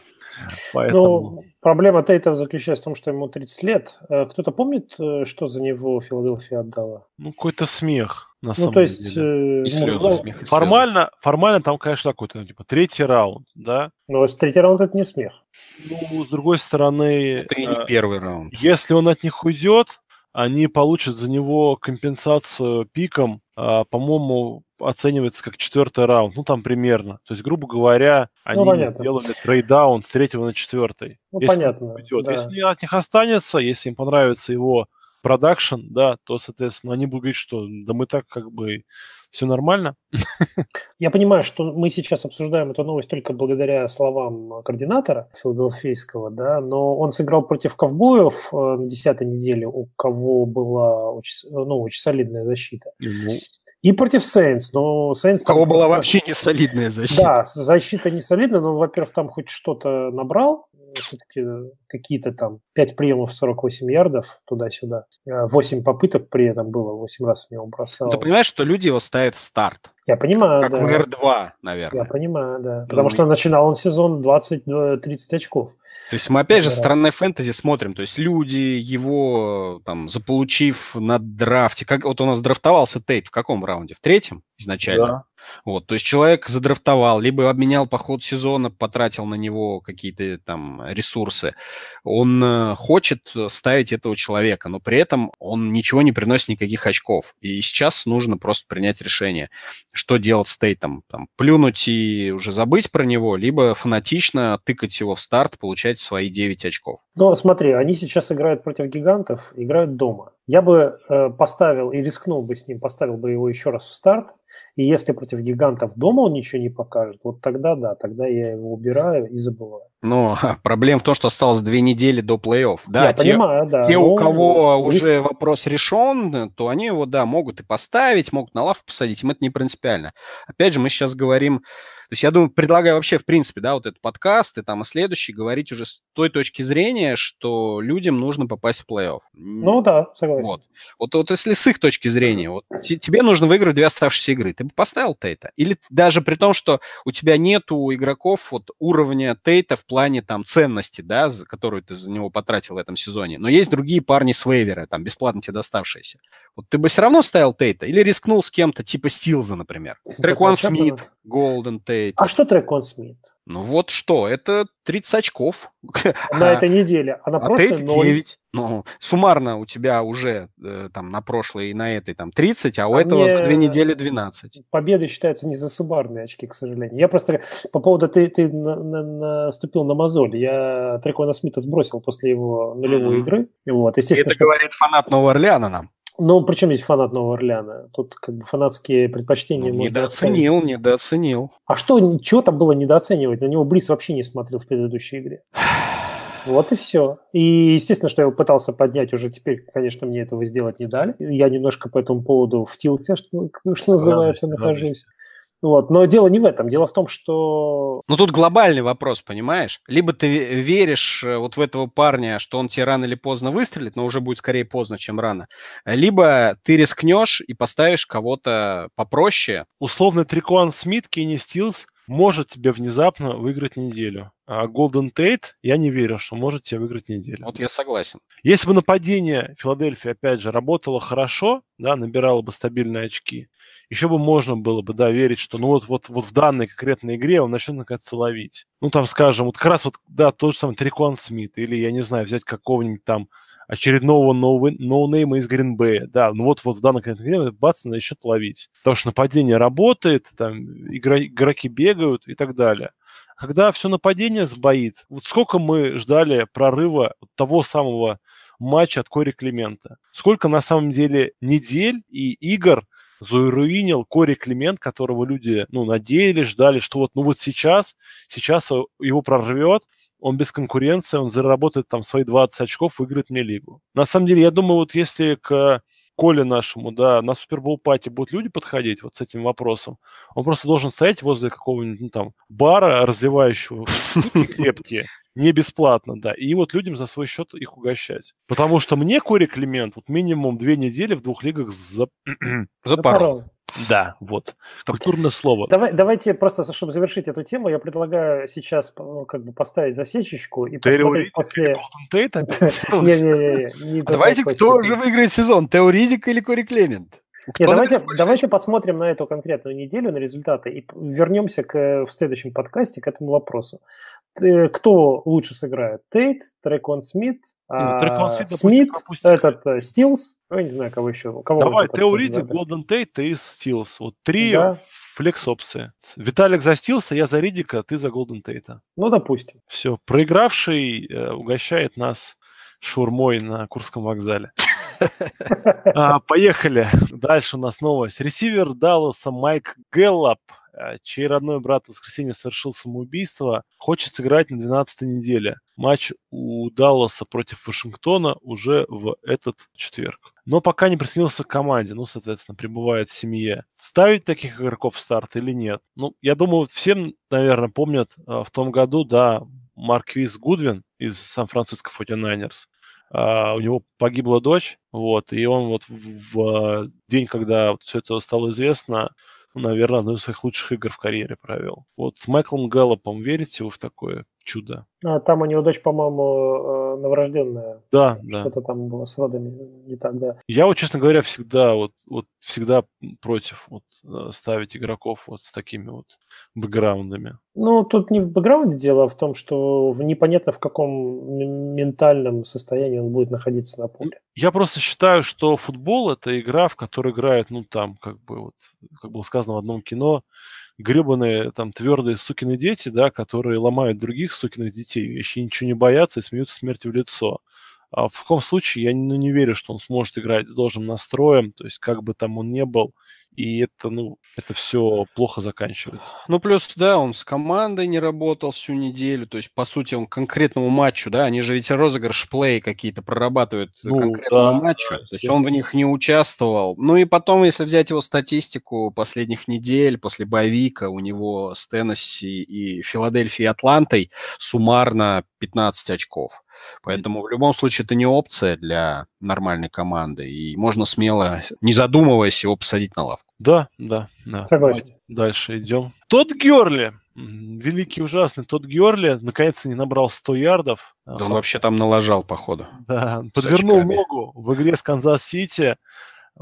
Поэтому... Ну, проблема Тейта заключается в том, что ему 30 лет. Э, кто-то помнит, э, что за него Филадельфия отдала? Ну, какой-то смех, на ну, самом то есть, деле. Э, и слезы, ну, смех, и формально, слезы. формально там, конечно, такой-то, ну, типа, третий раунд, да? Но третий раунд – это не смех. Ну, с другой стороны... Это и не первый раунд. Если он от них уйдет, они получат за него компенсацию пиком, а, по-моему, оценивается как четвертый раунд, ну там примерно. То есть, грубо говоря, ну, они ну, сделали trade down с третьего на четвертый. Ну, если понятно. Да. Если от них останется, если им понравится его production, да, то, соответственно, они будут говорить, что да мы так как бы все нормально. Я понимаю, что мы сейчас обсуждаем эту новость только благодаря словам координатора филадельфийского, да, но он сыграл против ковбоев э, на десятой неделе, у кого была очень, ну, очень солидная защита. Ну, и против Сейнс, но Сейнс... У кого была вообще не солидная защита. Да, защита не солидная, но, во-первых, там хоть что-то набрал, все-таки какие-то там 5 приемов 48 ярдов туда-сюда. 8 попыток при этом было, 8 раз в него бросал. Ты понимаешь, что люди его ставят в старт? Я понимаю, как да. в R2, наверное. Я понимаю, да. Потому ну, что начинал он сезон 20-30 очков. То есть мы опять же странное фэнтези смотрим, то есть люди его там заполучив на драфте, как вот у нас драфтовался Тейт в каком раунде? В третьем изначально? Да. Вот, то есть человек задрафтовал, либо обменял по ходу сезона, потратил на него какие-то там ресурсы. Он э, хочет ставить этого человека, но при этом он ничего не приносит никаких очков. И сейчас нужно просто принять решение, что делать с Тейтом. Там, плюнуть и уже забыть про него, либо фанатично тыкать его в старт, получать свои 9 очков. Ну, смотри, они сейчас играют против гигантов, играют дома. Я бы э, поставил и рискнул бы с ним, поставил бы его еще раз в старт, и если против гигантов дома он ничего не покажет, вот тогда да, тогда я его убираю и забываю. Но проблема в том, что осталось две недели до плей-офф. Да, я те, понимаю, да. Те, у кого риск... уже вопрос решен, то они его, да, могут и поставить, могут на лавку посадить, им это не принципиально. Опять же, мы сейчас говорим то есть я думаю, предлагаю вообще, в принципе, да, вот этот подкаст и там и следующий говорить уже с той точки зрения, что людям нужно попасть в плей-офф. Ну да, согласен. Вот. Вот, вот если с их точки зрения, вот тебе нужно выиграть две оставшиеся игры, ты бы поставил Тейта? Или даже при том, что у тебя нету игроков вот уровня Тейта в плане там ценности, да, которую ты за него потратил в этом сезоне, но есть другие парни с вейвера, там, бесплатно тебе доставшиеся. Вот ты бы все равно ставил Тейта или рискнул с кем-то типа Стилза, например? Трекван Смит, Голден Тейт. А что Трекван Смит? Ну вот что, это 30 очков. На этой неделе, а на а прошлой 9. Ну, суммарно у тебя уже э, там на прошлой и на этой там 30, а у а этого за две недели 12. Победы считаются не за суммарные очки, к сожалению. Я просто по поводу ты, ты на, на, наступил на мозоль. Я Трекона Смита сбросил после его нулевой mm-hmm. игры. Вот, естественно, это что... говорит фанат Нового Орлеана нам. Ну, причем есть фанат Нового Орлеана? Тут как бы фанатские предпочтения... Ну, недооценил, оставить. недооценил. А что, чего там было недооценивать? На него Брис вообще не смотрел в предыдущей игре. Вот и все. И естественно, что я его пытался поднять уже теперь, конечно, мне этого сделать не дали. Я немножко по этому поводу в тилте, что, что называется, радость, нахожусь. Вот. Но дело не в этом. Дело в том, что... Ну, тут глобальный вопрос, понимаешь? Либо ты веришь э, вот в этого парня, что он тебе рано или поздно выстрелит, но уже будет скорее поздно, чем рано. Либо ты рискнешь и поставишь кого-то попроще. Условно Трикуан Смит, Кенни Стилс может тебе внезапно выиграть неделю. А Golden Tate, я не верю, что может тебе выиграть неделю. Вот я согласен. Если бы нападение Филадельфии, опять же, работало хорошо, да, набирало бы стабильные очки, еще бы можно было бы, да, верить, что ну вот, вот, вот в данной конкретной игре он начнет наконец ловить. Ну, там, скажем, вот как раз вот, да, тот же самый Трикон Смит, или, я не знаю, взять какого-нибудь там очередного ноунейма из Гринбея. Да, ну вот, вот в данном конкретном бац, начнет ловить. Потому что нападение работает, там игроки бегают и так далее когда все нападение сбоит, вот сколько мы ждали прорыва того самого матча от Кори Климента? Сколько на самом деле недель и игр заруинил Кори Климент, которого люди, ну, надеялись, ждали, что вот, ну, вот сейчас, сейчас его прорвет, он без конкуренции, он заработает там свои 20 очков, выиграет мне лигу. На самом деле, я думаю, вот если к Коле нашему, да, на Супербол пати будут люди подходить вот с этим вопросом, он просто должен стоять возле какого-нибудь, ну, там, бара, разливающего крепкие, не бесплатно, да, и вот людям за свой счет их угощать. Потому что мне Кори Климент вот минимум две недели в двух лигах за... запорол. Да, вот. Культурное слово. Давай, давайте просто, чтобы завершить эту тему, я предлагаю сейчас ну, как бы поставить засечечку и посмотреть после... Не-не-не. Давайте, кто же выиграет сезон, Тео Ридик или Кори Клемент? Нет, давайте, давайте посмотрим на эту конкретную неделю, на результаты, и вернемся к, в следующем подкасте к этому вопросу. Кто лучше сыграет? Тейт, Трекон Смит, а, Смит, этот э, Стилс, ну, я не знаю, кого еще. Кого Давай, Тео Ридик, Голден Тейт, ты Стилс. Вот три да. флекс-опции. Виталик за Стилса, я за Ридика, ты за Голден Тейта. Ну, допустим. Все, проигравший э, угощает нас шурмой на Курском вокзале. А, поехали. Дальше у нас новость. Ресивер Далласа Майк Гэллоп, э, чей родной брат в воскресенье совершил самоубийство, хочет сыграть на 12 неделе. Матч у Далласа против Вашингтона уже в этот четверг. Но пока не присоединился к команде, ну, соответственно, пребывает в семье. Ставить таких игроков в старт или нет? Ну, я думаю, всем, наверное, помнят э, в том году, да, Марквиз Гудвин из Сан-Франциско 49ers Uh, у него погибла дочь, вот, и он вот в, в день, когда вот все это стало известно, наверное, одну из своих лучших игр в карьере провел. Вот с Майклом Гэллопом верите вы в такое чудо? А, там у него дочь, по-моему, э, новорожденная. Да, да. Что-то там было с родами не так, да. Я вот, честно говоря, всегда вот, вот всегда против вот э, ставить игроков вот с такими вот бэкграундами. Ну, тут не в бэкграунде дело, а в том, что непонятно в каком ментальном состоянии он будет находиться на поле. Я просто считаю, что футбол – это игра, в которой играют, ну, там, как бы вот, как было сказано в одном кино, гребаные там твердые сукины дети, да, которые ломают других сукиных детей, еще ничего не боятся и смеются смерти в лицо. А в каком случае я ну, не верю, что он сможет играть с должным настроем, то есть как бы там он не был, и это, ну, это все плохо заканчивается. Ну, плюс, да, он с командой не работал всю неделю, то есть, по сути, он к конкретному матчу, да, они же ведь розыгрыш плей какие-то прорабатывают ну, конкретному да, матчу, да, то есть он в них не участвовал. Ну и потом, если взять его статистику последних недель, после боевика у него с Теннесси и Филадельфией и Атлантой суммарно 15 очков. Поэтому в любом случае это не опция для нормальной команды. И можно смело, не задумываясь, его посадить на лавку. Да, да, да. Согласен. Дальше идем. Тодд Герли, великий ужасный Тодд Герли, наконец-то не набрал 100 ярдов. Да он вообще там налажал, походу. Да, подвернул ногу в игре с Канзас-Сити,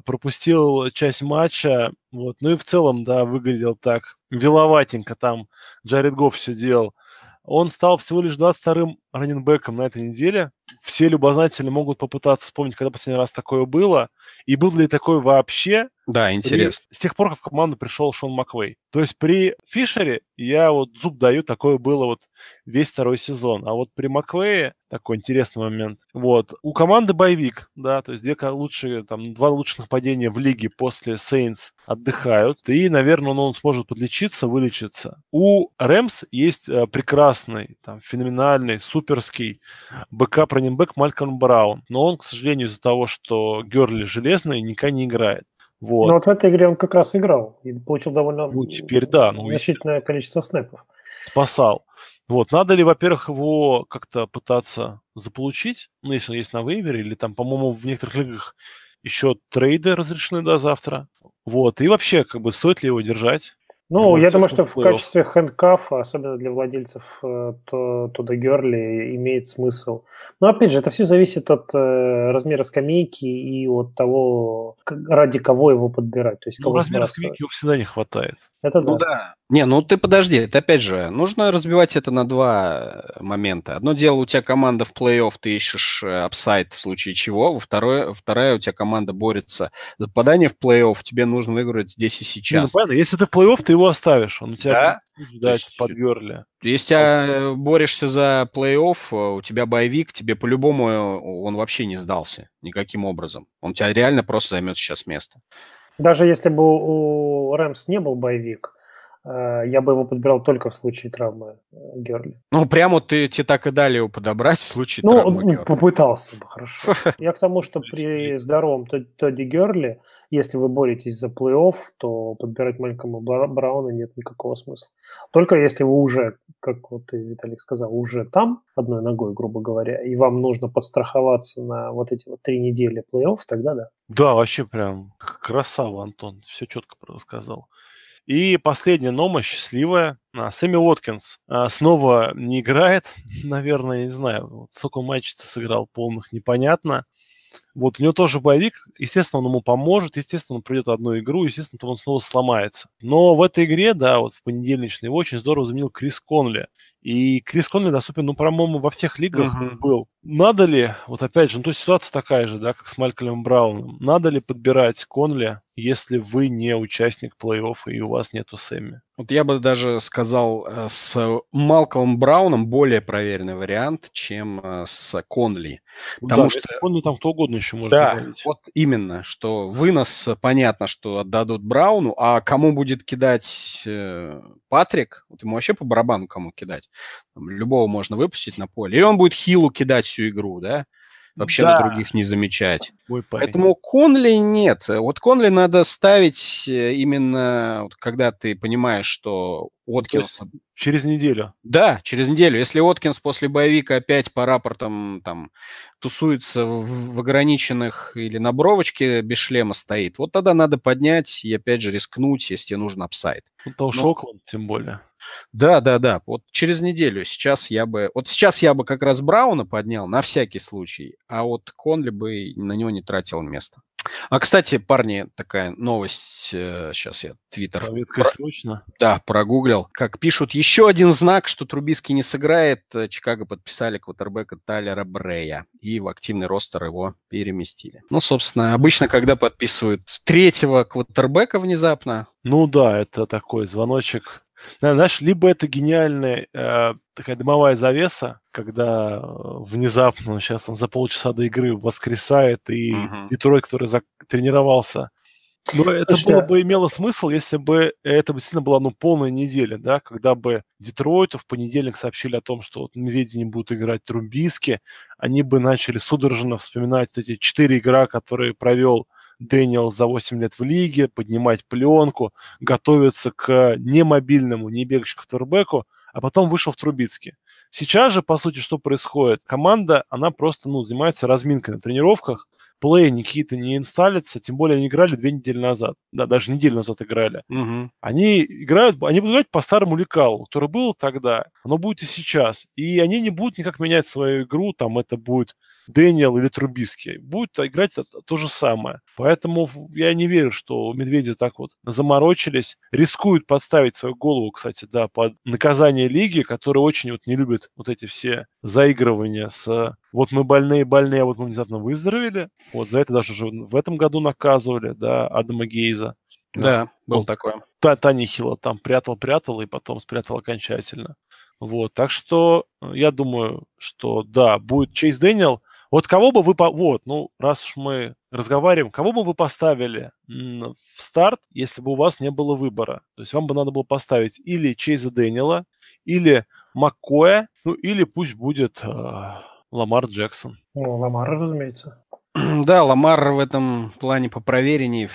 пропустил часть матча, вот, ну и в целом, да, выглядел так вяловатенько там. Джаред Гофф все делал. Он стал всего лишь 22-м раненбеком на этой неделе. Все любознатели могут попытаться вспомнить, когда последний раз такое было. И был ли такое вообще? Да, интересно. При, с тех пор, как в команду пришел Шон Маквей. То есть при Фишере я вот зуб даю, такое было вот весь второй сезон. А вот при Маквее такой интересный момент. Вот. У команды боевик, да, то есть две лучшие, там, два лучших нападения в лиге после Сейнс отдыхают. И, наверное, он, он сможет подлечиться, вылечиться. У Рэмс есть э, прекрасный, там, феноменальный, суперский backup running back Малькольм Браун. Но он, к сожалению, из-за того, что Герли железный, никогда не играет. Вот. Ну вот в этой игре он как раз играл и получил довольно Ну, теперь да, ну, значительное количество снэпов. спасал. Вот, надо ли, во-первых, его как-то пытаться заполучить, ну, если он есть на вейвере, или там, по-моему, в некоторых лигах еще трейды разрешены до завтра. Вот, и вообще, как бы, стоит ли его держать? Ну, я думаю, что в качестве хэндкафа, особенно для владельцев э, то, Тодда Герли, имеет смысл. Но опять же, это все зависит от э, размера скамейки и от того, к- ради кого его подбирать. То есть Ну, кого размера сбрасывать. скамейки его всегда не хватает. Это да. Ну да. Не, ну ты подожди, это опять же, нужно разбивать это на два э, момента. Одно дело, у тебя команда в плей-офф, ты ищешь э, upside в случае чего. Во второе, вторая, у тебя команда борется за попадание в плей-офф, тебе нужно выиграть здесь и ну, сейчас. понятно, если ты в плей-офф, ты его оставишь. Он у тебя Да. будет ждать То есть- под Герли. Если тебя э, борешься за плей-офф, у тебя боевик, тебе по-любому он вообще не сдался никаким образом. Он тебя реально просто займет сейчас место. Даже если бы у Рэмс не был боевик, э, я бы его подбирал только в случае травмы э, Герли. Ну, прямо ты тебе так и дали его подобрать в случае Ну, травмы ну, попытался бы, хорошо. Я к тому, что при здоровом Тод- Тодди Герли, если вы боретесь за плей-офф, то подбирать Малькома Бра- Брауна нет никакого смысла. Только если вы уже, как вот ты, Виталик сказал, уже там, одной ногой, грубо говоря, и вам нужно подстраховаться на вот эти вот три недели плей-офф, тогда да. Да, вообще прям красава, Антон. Все четко рассказал. И последняя нома, счастливая. А, Сэмми Уоткинс а, снова не играет. Наверное, не знаю, сколько матчей сыграл полных, непонятно. Вот у него тоже боевик. Естественно, он ему поможет. Естественно, он пройдет одну игру. Естественно, он снова сломается. Но в этой игре, да, вот в понедельничной, его очень здорово заменил Крис Конли. И Крис Конли доступен, ну, по-моему, во всех лигах Мгм. был. Надо ли, вот опять же, ну, то есть ситуация такая же, да, как с Малькольмом Брауном. Надо ли подбирать Конли, если вы не участник плей-оффа и у вас нету Сэмми? Вот я бы даже сказал, э, с Малколом Брауном более проверенный вариант, чем э, с Конли. Ну Потому да, что- Конли там кто угодно еще может Да, добавить. вот именно, что вынос, э, понятно, что отдадут Брауну, а кому будет кидать э, Патрик, вот ему вообще по барабану кому кидать. Там любого можно выпустить на поле. Или он будет Хилу кидать всю игру, да? Вообще Да. на других не замечать. Парень. Поэтому Конли нет. Вот Конли надо ставить э, именно, вот когда ты понимаешь, что Уоткинс... Через неделю. Да, через неделю. Если Уоткинс после боевика опять по рапортам там тусуется в, в ограниченных или на бровочке без шлема стоит, вот тогда надо поднять и опять же рискнуть, если тебе нужен апсайд. Ну, то Ну. Окленд, тем более. Да, да, да. Вот через неделю. Сейчас я бы... Вот сейчас я бы как раз Брауна поднял на всякий случай, а вот Конли бы на него не тратил место. А, кстати, парни, такая новость. Сейчас я твиттер Проветка срочно. да, прогуглил. Как пишут, еще один знак, что Трубиский не сыграет. э, Чикаго подписали квотербека Тайлера Брея. И в активный ростер его переместили. Ну, собственно, обычно, когда подписывают третьего квотербека внезапно, Ну да, это такой звоночек. Зна- Знаешь, либо это гениальная э, такая дымовая завеса, когда э, внезапно сейчас там за полчаса до игры воскресает, и Мгм. Детройт, который зак- тренировался. Но это Слушайте, было а- бы имело смысл, если бы это действительно была ну, полная неделя, да, когда бы Детройту в понедельник сообщили о том, что вот медведи не будут играть Трубиски, они бы начали судорожно вспоминать эти четыре игра, которые провел Дэниел за 8 лет в лиге, поднимать пленку, готовиться к немобильному, не бегающему квотербеку, а потом вышел в Трубицкий. Сейчас же, по сути, что происходит? Команда, она просто ну, занимается разминкой на тренировках, плей какие-то не инсталлятся, тем более они играли две недели назад. Да, даже неделю назад играли. Они играют, они будут играть по старому лекалу, который был тогда, оно будет и сейчас. И они не будут никак менять свою игру, там это будет Дэниел или Трубиский. Будет играть то, то же самое. Поэтому я не верю, что медведи так вот заморочились. Рискуют подставить свою голову, кстати, да, под наказание лиги, которые очень вот не любят вот эти все заигрывания с вот мы больные, больные, а вот мы внезапно выздоровели. Вот за это даже уже в этом году наказывали, да, Адама Гейза. Да, был Ну, такое. Та, Таня Хилла там прятал-прятал и потом спрятал окончательно. Вот, так что э, я думаю, что да, будет Чейз Дэниел. Вот кого бы вы, по... вот, ну, раз уж мы разговариваем, кого бы вы поставили в старт, если бы у вас не было выбора? То есть вам бы надо было поставить или Чейза Дэниела, или Маккоя, ну, или пусть будет э, Ламар Джексон. Ну, Ламара, разумеется. Да, Ламар в этом плане по проверенней.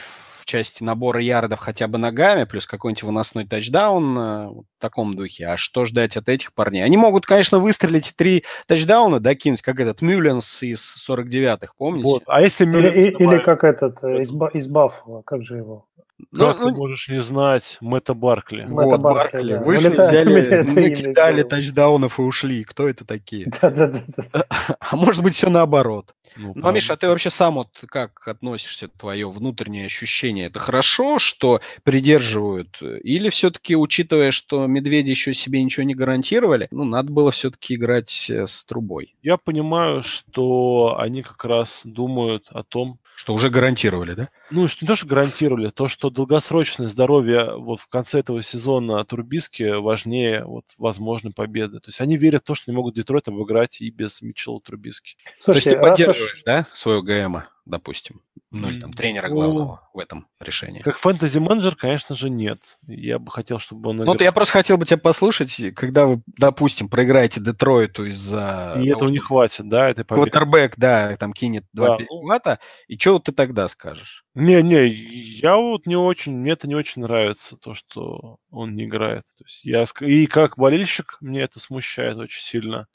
В части набора ярдов хотя бы ногами, плюс какой-нибудь выносной тачдаун э, в таком духе. А что ждать от этих парней? Они могут, конечно, выстрелить три тачдауна, докинуть, как этот Мюлленс из 49-х, помните? Вот. А если Мюлленс... Или, или как этот э, из, из Баффала, как же его? Ну, как ну, ты можешь не знать Мэтта Баркли? Вот, Мэтта Баркли. Баркли. Да. Вышли, взяли, накидали тачдаунов и ушли. Кто это такие? Да-да-да. А может быть, все наоборот. Ну, ну Миша, а ты вообще сам вот как относишься, твое внутреннее ощущение? Это хорошо, что придерживают? Или все-таки, учитывая, что медведи еще себе ничего не гарантировали, ну, надо было все-таки играть э, с трубой? Я понимаю, что они как раз думают о том, что уже гарантировали, да? Ну, что не то, что гарантировали, то, что долгосрочное здоровье вот в конце этого сезона Турбиски важнее вот возможной победы. То есть они верят в то, что они могут Детройт обыграть и без Митчелла Трубиски. Слушайте, то есть ты поддерживаешь, уж... да, своего ГМа, допустим? Ну, или там тренера главного в этом решении. Как фэнтези-менеджер, конечно же, нет. Я бы хотел, чтобы он... Ну, я просто хотел бы тебя послушать, когда вы, допустим, проиграете Детройту из-за... И этого не хватит, да, этой победы. Квотербек, да, там кинет два да. перехвата, и что ты тогда скажешь? Не-не, я вот не очень, мне это не очень нравится, то, что он не играет. То есть я, и как болельщик мне это смущает очень сильно.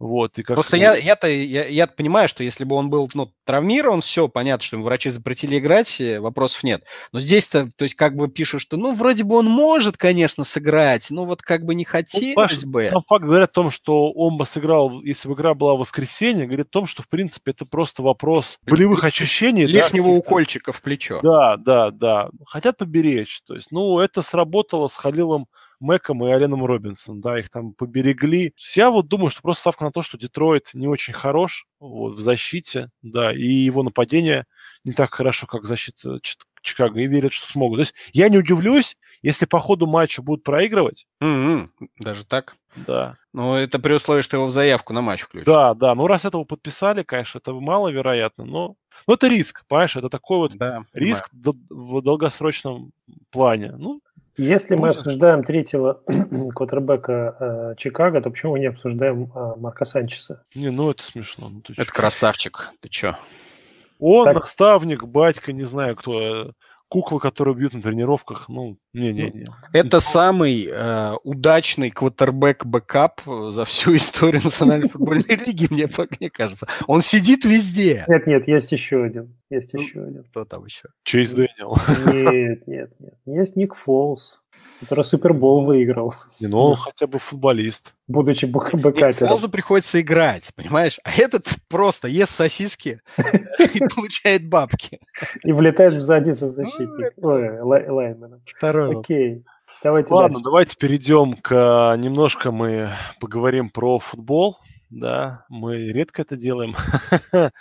Вот, и как Просто я, я-то я, я понимаю, что если бы он был ну, травмирован, все, понятно, что ему врачи запретили играть, э, вопросов нет. Но здесь-то, то есть как бы пишут, что ну вроде бы он может, конечно, сыграть, но вот как бы не ну, хотелось ну, Паш, бы. Сам факт говорит о том, что он бы сыграл, если бы игра была в воскресенье, говорит о том, что в принципе это просто вопрос болевых ощущений. Лишнего да, укольчика в плечо. Да, да, да. Хотят поберечь. То есть, ну, это сработало с Халилом Мэком и Аленом Робинсон, да, их там поберегли. Я вот думаю, что просто ставка на то, что Детройт не очень хорош вот, в защите, да, и его нападение не так хорошо, как защита Чикаго, и верят, что смогут. То есть я не удивлюсь, если по ходу матча будут проигрывать. Mm-hmm. Даже так? Да. Ну, это при условии, что его в заявку на матч включат. Да, да. Ну, раз этого подписали, конечно, это маловероятно, но... Но это риск, понимаешь? Это такой вот да, риск в долгосрочном плане. Ну, если мы обсуждаем третьего квотербека э, Чикаго, то почему мы не обсуждаем э, Марка Санчеса? Не, ну это смешно. Ну, это красавчик. Ты чё? Он так... наставник, батька, не знаю кто. Э, куклы, которые бьют на тренировках, ну, не-не-не. Ну, это самый э, удачный квотербек-бэкап за всю историю Национальной футбольной лиги, мне, мне кажется. Он сидит везде. Нет-нет, есть еще один. Есть ну, еще один. Кто там еще? Чейз Дэниел. Нет, нет, нет. Есть Ник Фолс, который Супербол выиграл. Не, ну он хотя бы футболист. Будучи бэкапером. Фолзу приходится играть, понимаешь? А этот просто ест сосиски и получает бабки. И влетает в задницу защитника. Ну, Ой, лайнмена. Второй. Окей. Давайте Ладно, дальше. давайте перейдем к... Немножко мы поговорим про футбол да, мы редко это делаем,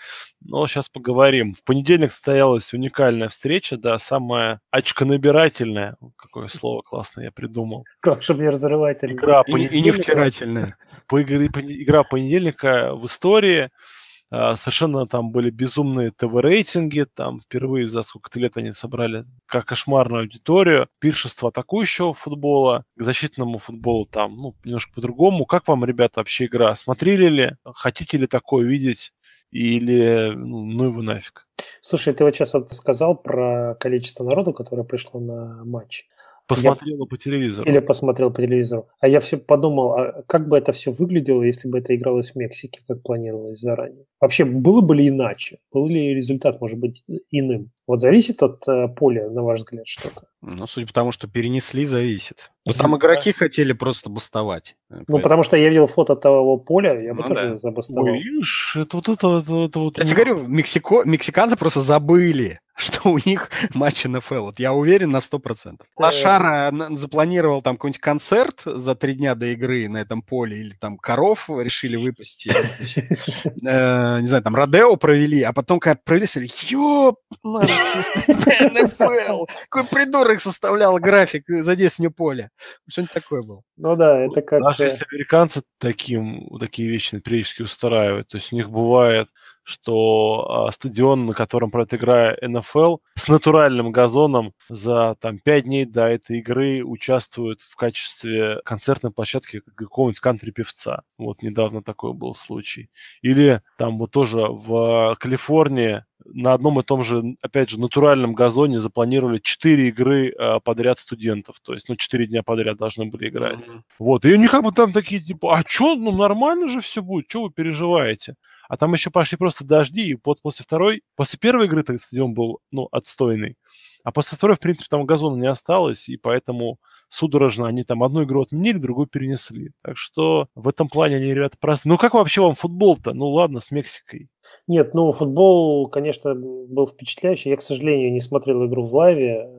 но сейчас поговорим. В понедельник состоялась уникальная встреча, да, самая очконабирательная, какое слово классное я придумал. Как, чтобы не разрывать. Игра и, и не втирательная. Игра понедельника в истории – а, совершенно там были безумные ТВ-рейтинги, там впервые за сколько-то лет они собрали как кошмарную аудиторию, пиршество атакующего футбола, к защитному футболу там, ну, немножко по-другому. Как вам, ребята, вообще игра? Смотрели ли? Хотите ли такое видеть? Или ну, ну его нафиг? Слушай, ты вот сейчас вот сказал про количество народу, которое пришло на матч. Посмотрела я... по телевизору. Или посмотрел по телевизору. А я все подумал, а как бы это все выглядело, если бы это игралось в Мексике, как планировалось заранее? Вообще, было бы ли иначе? Был ли результат, может быть, иным? Вот зависит от э, поля, на ваш взгляд, что-то? Ну, судя по тому, что перенесли, зависит. Но там игроки хотели просто бастовать. Э, ну, поэтому... потому что я видел фото того поля, я бы ну, тоже да. забастовал. Ой, видишь, это вот это, это, это вот... Я тебе говорю, Мексико... мексиканцы просто забыли, что у них матч НФЛ. Вот я уверен на 100%. Лошара запланировал там какой-нибудь концерт за три дня до игры на этом поле, или там коров решили выпустить. Э, не знаю, там Родео провели, а потом когда провели, сказали, ёп, НФЛ, какой придурок составлял график за 10 поля. Что-нибудь такое было. Ну да, это как... Даже если американцы таким, такие вещи периодически устраивают, то есть у них бывает что а, стадион, на котором пройдет игра НФЛ, с натуральным газоном за там, 5 дней до этой игры участвует в качестве концертной площадки какого-нибудь кантри-певца. Вот недавно такой был случай. Или там вот тоже в Калифорнии на одном и том же, опять же, натуральном газоне запланировали 4 игры э, подряд студентов. То есть, ну, 4 дня подряд должны были играть. Mm-hmm. Вот. И они как бы там такие, типа, а что, ну, нормально же все будет, что вы переживаете? А там еще пошли просто дожди, и вот после второй, после первой игры этот стадион был, ну, отстойный. А после второй, в принципе, там газона не осталось, и поэтому судорожно они там одну игру отменили, другую перенесли. Так что в этом плане они, ребята, просто... Ну, как вообще вам футбол-то? Ну, ладно, с Мексикой. Нет, ну, футбол, конечно, был впечатляющий. Я, к сожалению, не смотрел игру в лайве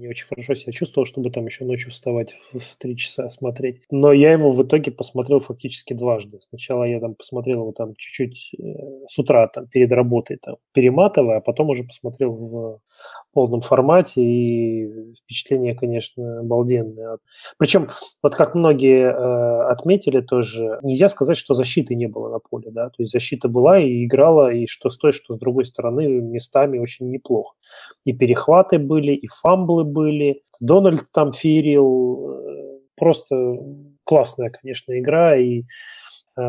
не очень хорошо себя чувствовал, чтобы там еще ночью вставать в три часа смотреть. Но я его в итоге посмотрел фактически дважды. Сначала я там посмотрел его там чуть-чуть э, с утра там перед работой там перематывая, а потом уже посмотрел в полном формате и впечатление, конечно, обалденное. Причем, вот как многие э, отметили тоже, нельзя сказать, что защиты не было на поле, да, то есть защита была и играла, и что с той, что с другой стороны местами очень неплохо. И перехваты были, и фамблы были, Дональд там феерил, э, просто классная, конечно, игра, и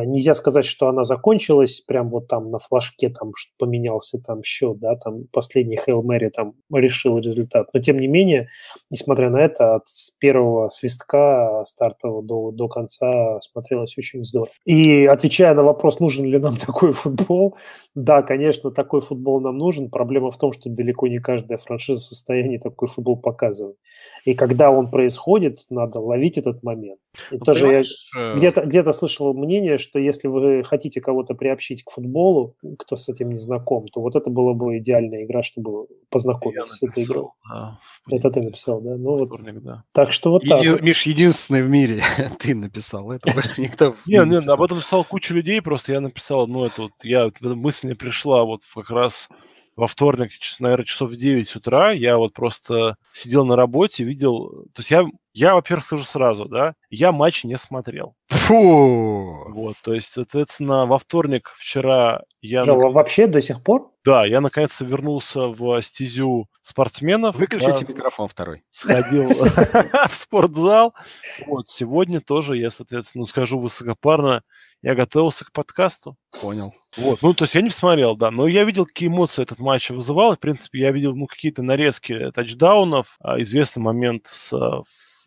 нельзя сказать, что она закончилась прям вот там на флажке, там поменялся там счет, да, там последний Хейл Мэри там решил результат. Но тем не менее, несмотря на это, от первого свистка стартового до, до конца смотрелось очень здорово. И отвечая на вопрос, нужен ли нам такой футбол, да, конечно, такой футбол нам нужен. Проблема в том, что далеко не каждая франшиза в состоянии такой футбол показывать. И когда он происходит, надо ловить этот момент. И ну, тоже я э, где-то, где-то слышал мнение, что если вы хотите кого-то приобщить к футболу, кто с этим не знаком, то вот это была бы идеальная игра, чтобы познакомиться с этой игрой. Да, это ты написал, да? Ну, вот. Вторник, да. Так что вот Еди... так. Миш, единственный в мире ты написал. Это больше никто не Не, об этом написал куча людей, просто я написал, ну, это вот, я, мысль мне пришла вот как раз во вторник, наверное, часов в 9 утра, я вот просто сидел на работе, видел... То есть я, я во-первых, скажу сразу, да, я матч не смотрел. Фу! Вот, то есть, соответственно, во вторник вчера я... Жал, нак... вообще до сих пор? Да, я наконец-то вернулся в стезю спортсменов. Выключите да, микрофон второй. Сходил в спортзал. Вот, сегодня тоже я, соответственно, скажу высокопарно, я готовился к подкасту. Понял. Вот, ну, то есть я не посмотрел, да, но я видел, какие эмоции этот матч вызывал, в принципе, я видел, ну, какие-то нарезки тачдаунов, а, известный момент с а,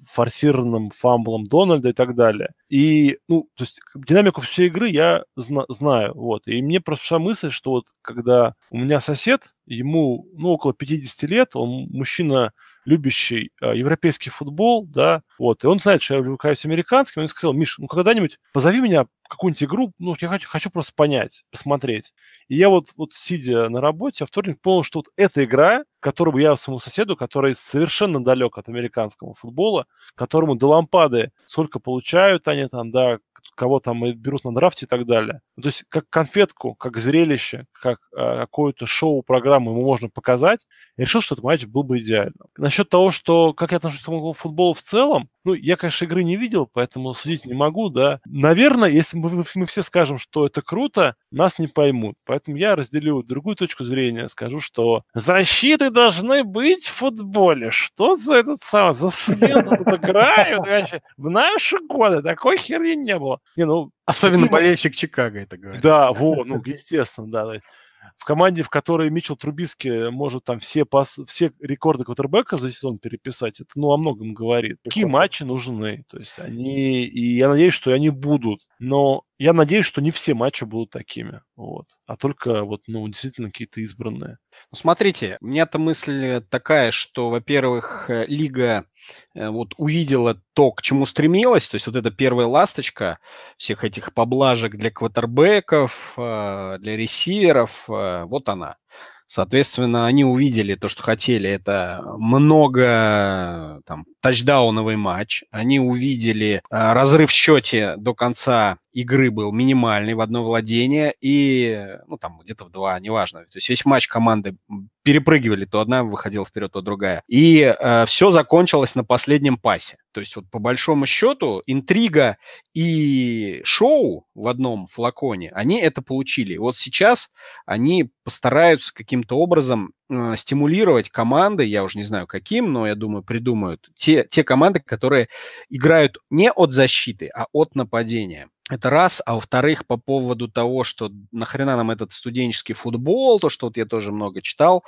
форсированным фамблом Дональда и так далее. И, ну, то есть динамику всей игры я зна- знаю, вот. И мне просто пришла мысль, что вот когда у меня сосед, ему, ну, около 50 лет, он мужчина любящий э, европейский футбол, да, вот, и он знает, что я увлекаюсь американским, он сказал, Миш, ну когда-нибудь позови меня какую-нибудь игру, ну, я хочу, хочу просто понять, посмотреть. И я вот, вот сидя на работе, во вторник понял, что вот эта игра, которую я своему соседу, который совершенно далек от американского футбола, которому до лампады сколько получают они там, да, кого там берут на драфте и так далее. Ну, то есть как конфетку, как зрелище, как э, какое-то шоу-программу ему можно показать, я решил, что этот матч был бы идеальным. Насчет того, что как я отношусь к футболу в целом, ну, я, конечно, игры не видел, поэтому судить не могу, да. Наверное, если мы, мы все скажем, что это круто, нас не поймут. Поэтому я разделю другую точку зрения, скажу, что защиты должны быть в футболе. Что за этот самый, за след тут играют? В наши годы такой херни не было. Не, ну, Особенно болельщик Чикаго это говорит. Да, вот, ну, естественно, да в команде, в которой Мичел Трубиски может там все, пас, все рекорды квотербека за сезон переписать, это ну о многом говорит. Какие матчи нужны? То есть они, и я надеюсь, что они будут. Но я надеюсь, что не все матчи будут такими, вот, а только вот, ну, действительно какие-то избранные. Ну, смотрите, у меня-то мысль такая, что, во-первых, э, лига э, вот увидела то, к чему стремилась, то есть вот эта первая ласточка всех этих поблажек для квотербеков, э, для ресиверов, вот она. Соответственно, они увидели то, что хотели. Это много там, тачдауновый матч. Они увидели разрыв в счете до конца игры был минимальный в одно владение и, ну, там, где-то в два, неважно. То есть весь матч команды перепрыгивали, то одна выходила вперед, то другая. И э, все закончилось на последнем пасе. То есть вот по большому счету интрига и шоу в одном флаконе, они это получили. Вот сейчас они постараются каким-то образом э, стимулировать команды, я уже не знаю каким, но я думаю придумают, те, те команды, которые играют не от защиты, а от нападения. Это раз. А во-вторых, по поводу того, что нахрена нам этот студенческий футбол, то, что вот я тоже много читал.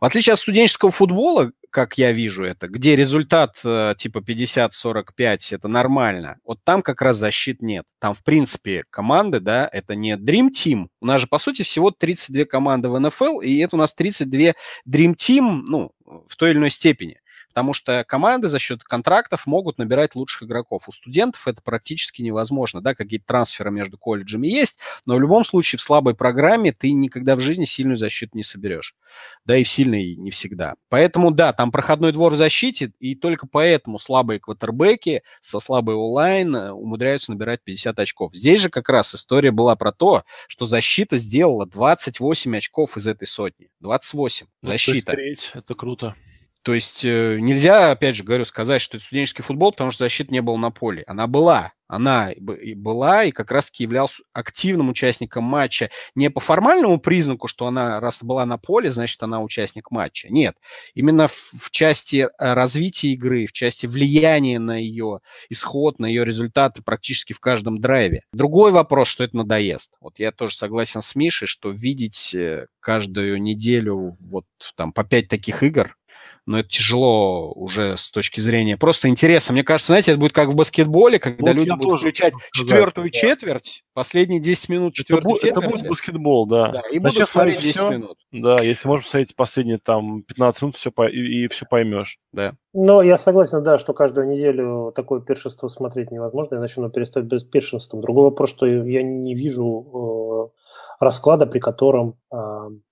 В отличие от студенческого футбола, как я вижу это, где результат э, типа 50-45, это нормально. Вот там как раз защит нет. Там, в принципе, команды, да, это не Dream Team. У нас же, по сути, всего 32 команды в НФЛ, и это у нас 32 Dream Team, ну, в той или иной степени потому что команды за счет контрактов могут набирать лучших игроков. У студентов это практически невозможно, да, какие-то трансферы между колледжами есть, но в любом случае в слабой программе ты никогда в жизни сильную защиту не соберешь, да, и в сильной не всегда. Поэтому, да, там проходной двор в защите, и только поэтому слабые квотербеки со слабой онлайн э, умудряются набирать 50 очков. Здесь же как раз история была про то, что защита сделала 28 очков из этой сотни. 28. Ну, защита. Треть, это круто. То есть э, нельзя, опять же, говорю, сказать, что это студенческий футбол, потому что защиты не было на поле. Она была. Она была и как раз-таки являлась активным участником матча не по формальному признаку, что она, раз была на поле, значит, она участник матча. Нет. Именно в, в части э, развития игры, в части влияния на ее исход, на ее результаты практически в каждом драйве. Другой вопрос, что это надоест. Вот я тоже согласен с Мишей, что видеть э, каждую неделю вот там по пять таких игр, но это тяжело уже с точки зрения просто интереса. Мне кажется, знаете, это будет как в баскетболе, когда вот люди будут включать четвертую да. четверть, последние 10 минут четвертой это, четверти. Это будет баскетбол, да. да и будут смотреть 10 все, минут. Да, если можешь посмотреть последние там 15 минут, все по, и, и все поймешь. Да. Но я согласен, да, что каждую неделю такое першество смотреть невозможно, иначе оно перестает без першинством. Другой вопрос, что я не вижу э, расклада, при котором э,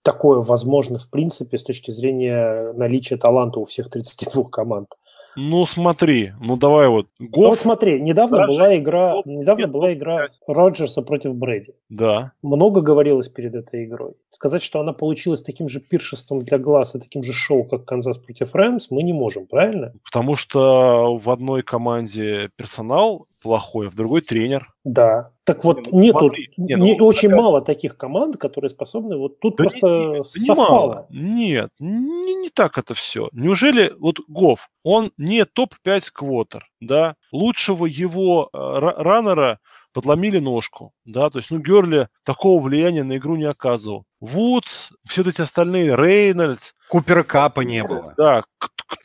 такое возможно в принципе с точки зрения наличия таланта у всех 32 команд. Ну смотри, ну давай вот. Гоф, вот смотри, недавно даже была игра, Гоф, недавно была игра Роджерса против Брэди. Да. Много говорилось перед этой игрой. Сказать, что она получилась таким же пиршеством для глаз и таким же шоу, как Канзас против Рэмс, мы не можем, правильно? Потому что в одной команде персонал плохой, а в другой тренер. Да. Так вот, ну, нету, смотри, не, ну, очень такая... мало таких команд, которые способны вот тут да просто не, совпало. Не Нет, не, не так это все. Неужели вот Гоф, он не топ-5 квотер, да? Лучшего его э, раннера подломили ножку, да, то есть, ну, Герли такого влияния на игру не оказывал. Вудс, все эти остальные, Рейнольдс. Купера Капа не было. Да,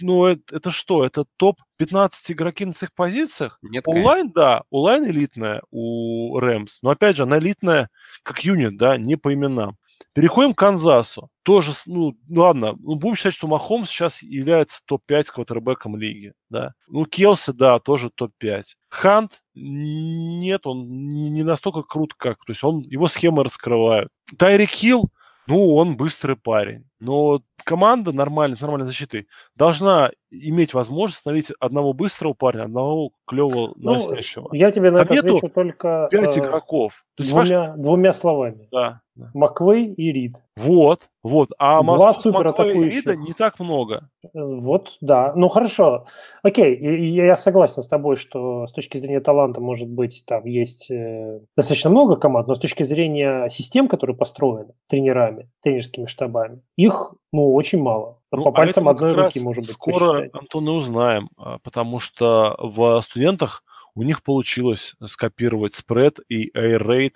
ну, это, это что, это топ-15 игроки на своих позициях? Нет, Онлайн, да, онлайн элитная у Рэмс, но, опять же, она элитная как юнит, да, не по именам. Переходим к Канзасу. Тоже, ну, ладно, ну, будем считать, что Махомс сейчас является топ-5 квотербеком лиги, да. Ну, Келси, да, тоже топ-5. Хант, нет, он не настолько крут, как, то есть он, его схемы раскрывают. Тайри Килл, ну, он быстрый парень. Но команда нормальная, с нормальной защитой должна иметь возможность остановить одного быстрого парня, одного клевого ну, носящего. Я тебе на это отвечу только пять э, игроков. То есть двумя, ваш... двумя словами. Да, да. Маквей и Рид. Вот, вот. А Два супер атакующих. Рида не так много. Э, вот, да. Ну, хорошо. Окей, я согласен с тобой, что с точки зрения таланта, может быть, там есть э, достаточно много команд, но с точки зрения систем, которые построены тренерами, тренерскими штабами, их, ну, очень мало. Ну, По а пальцам одной руки, может быть, Скоро, посчитать. Антон, и узнаем, а, потому что в студентах у них получилось скопировать спред и air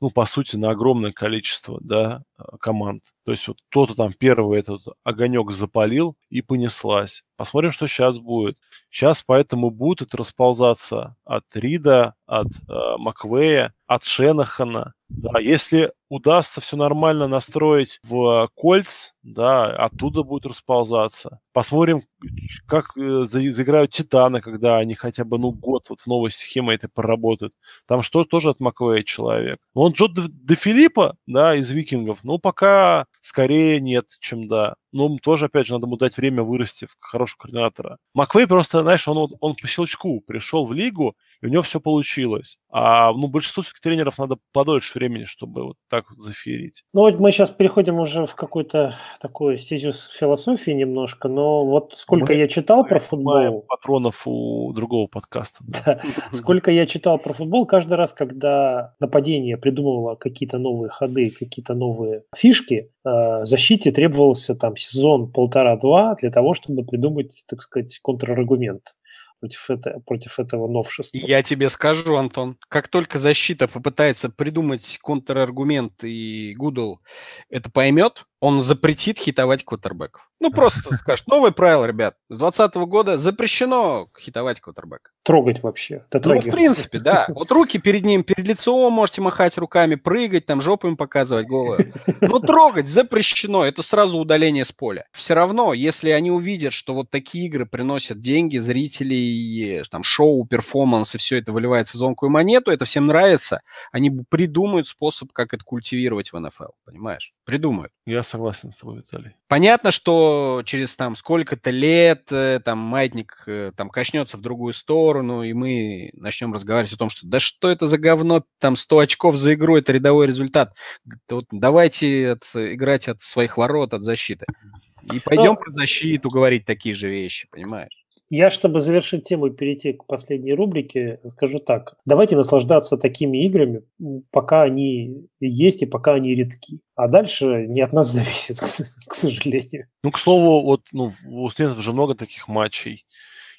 ну, по сути, на огромное количество, да, а, команд. То есть вот кто-то там первый этот огонек запалил и понеслась. Посмотрим, что сейчас будет. Сейчас поэтому будет расползаться от Рида, от э, Маквея, от Шенахана. Да, если удастся все нормально настроить в кольц, да, оттуда будет расползаться. Посмотрим, как э, заиграют Титаны, когда они хотя бы, ну, год вот в новой схеме этой проработают. Там что тоже от Маквея человек. Он Джо Де Филиппа, да, из Викингов, ну, пока скорее нет, чем да. Но тоже, опять же, надо ему дать время вырасти в хорошего координатора. Маквей просто, знаешь, он, он по щелчку пришел в лигу, и у него все получилось. А ну, большинству тренеров надо подольше времени, чтобы вот так вот заферить. Ну, вот мы сейчас переходим уже в какую-то такую стезю философии немножко, но вот сколько мы, я читал про футбол... патронов у другого подкаста. Да. Сколько я читал про футбол, каждый раз, когда нападение придумывало какие-то новые ходы, какие-то новые фишки, э, защите требовался там сезон полтора-два для того, чтобы придумать, так сказать, контраргумент против, это, против этого новшества. Я тебе скажу, Антон, как только защита попытается придумать контраргумент и Гудл это поймет, он запретит хитовать квотербеков. Ну, просто скажет, новое правило, ребят, с 2020 года запрещено хитовать квотербека. Трогать вообще. Ну, в принципе, да. Вот руки перед ним, перед лицом можете махать руками, прыгать, там жопу им показывать голую. Но трогать запрещено, это сразу удаление с поля. Все равно, если они увидят, что вот такие игры приносят деньги, зрителей, там шоу, перформанс, и все это выливается в звонкую монету, это всем нравится, они придумают способ, как это культивировать в НФЛ, понимаешь? Придумают. Я согласен с тобой, Виталий. Понятно, что через там сколько-то лет э, там маятник э, там качнется в другую сторону, и мы начнем разговаривать о том, что да что это за говно, там 100 очков за игру, это рядовой результат. Вот давайте от, играть от своих ворот, от защиты. И пойдем Но... про защиту говорить такие же вещи, понимаешь? Я, чтобы завершить тему и перейти к последней рубрике, скажу так. Давайте наслаждаться такими играми, пока они есть и пока они редки. А дальше не от нас зависит, к сожалению. Ну, к слову, вот ну, у студентов уже много таких матчей.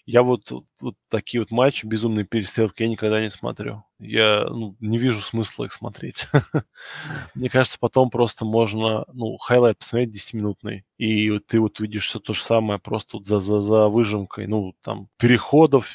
Я вот, вот такие вот матчи, безумные перестрелки, я никогда не смотрю. Я ну, не вижу смысла их смотреть. Мне кажется, потом просто можно, ну, highlight посмотреть 10-минутный, и вот ты вот видишь все то же самое просто за, за, за выжимкой, ну, там, переходов,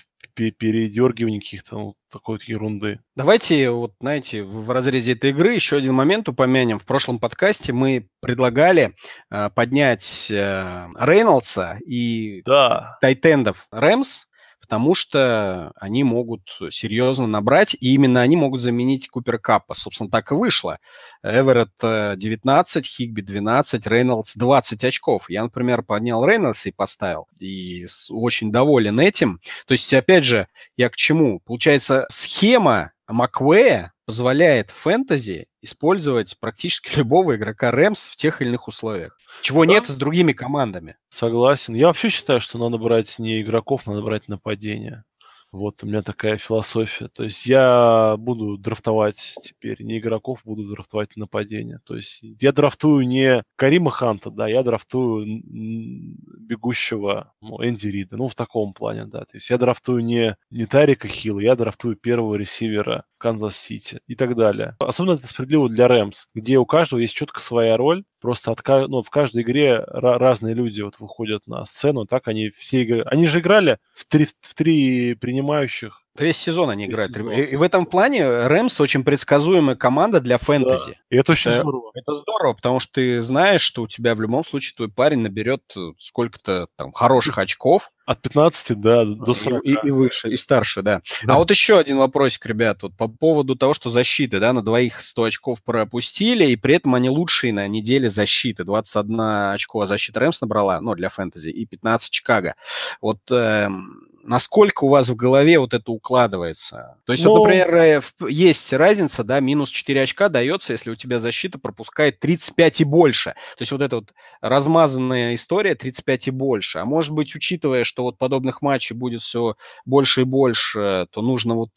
передергиваний каких-то, ну, такой вот ерунды. Давайте, вот, знаете, в разрезе этой игры еще один момент упомянем. В прошлом подкасте мы предлагали э, поднять э, Рейнольдса и да. Тайтендов Рэмс потому что они могут серьезно набрать, и именно они могут заменить Купер Капа. Собственно, так и вышло. Эверетт 19, Хигби 12, Рейнольдс 20 очков. Я, например, поднял Рейнольдса и поставил, и очень доволен этим. То есть, опять же, я к чему? Получается, схема Маквея позволяет фэнтези использовать практически любого игрока Rams в тех или иных условиях. Чего да. нет с другими командами. Согласен. Я вообще считаю, что надо брать не игроков, надо брать нападения. Вот у меня такая философия. То есть я буду драфтовать теперь не игроков, буду драфтовать нападения. То есть я драфтую не Карима Ханта, да, я драфтую бегущего ну, Энди Рида. Ну, в таком плане, да. То есть я драфтую не, не Тайрика Хилла, я драфтую первого ресивера Канзас-Сити и так далее. Особенно это справедливо для Rams, где у каждого есть четко своя роль. Просто от, ну, в каждой игре разные люди вот выходят на сцену, так они все игры... Они же играли в три, в три принимающих Весь сезон они Весь играют. Сезон. И, и в этом плане Рэмс очень предсказуемая команда для фэнтези. Да. И это очень это, здорово. Это здорово, потому что ты знаешь, что у тебя в любом случае твой парень наберет э, сколько-то там хороших очков. От 15, да, до 40. И, и, и выше, и старше, да. да. А вот еще один вопросик, ребят, вот по поводу того, что защиты, да, на двоих 100 очков пропустили, и при этом они лучшие на неделе защиты. 21 очко защита Рэмс набрала, ну, для фэнтези, и 15 Чикаго. Вот эм, насколько у вас в голове вот это укладывается? То есть, ну, вот, например, э, есть разница, да, минус 4 очка дается, если у тебя защита пропускает 35 и больше. То есть вот эта вот размазанная история 35 и больше. А может быть, учитывая, что вот подобных матчей будет все больше и больше, то нужно вот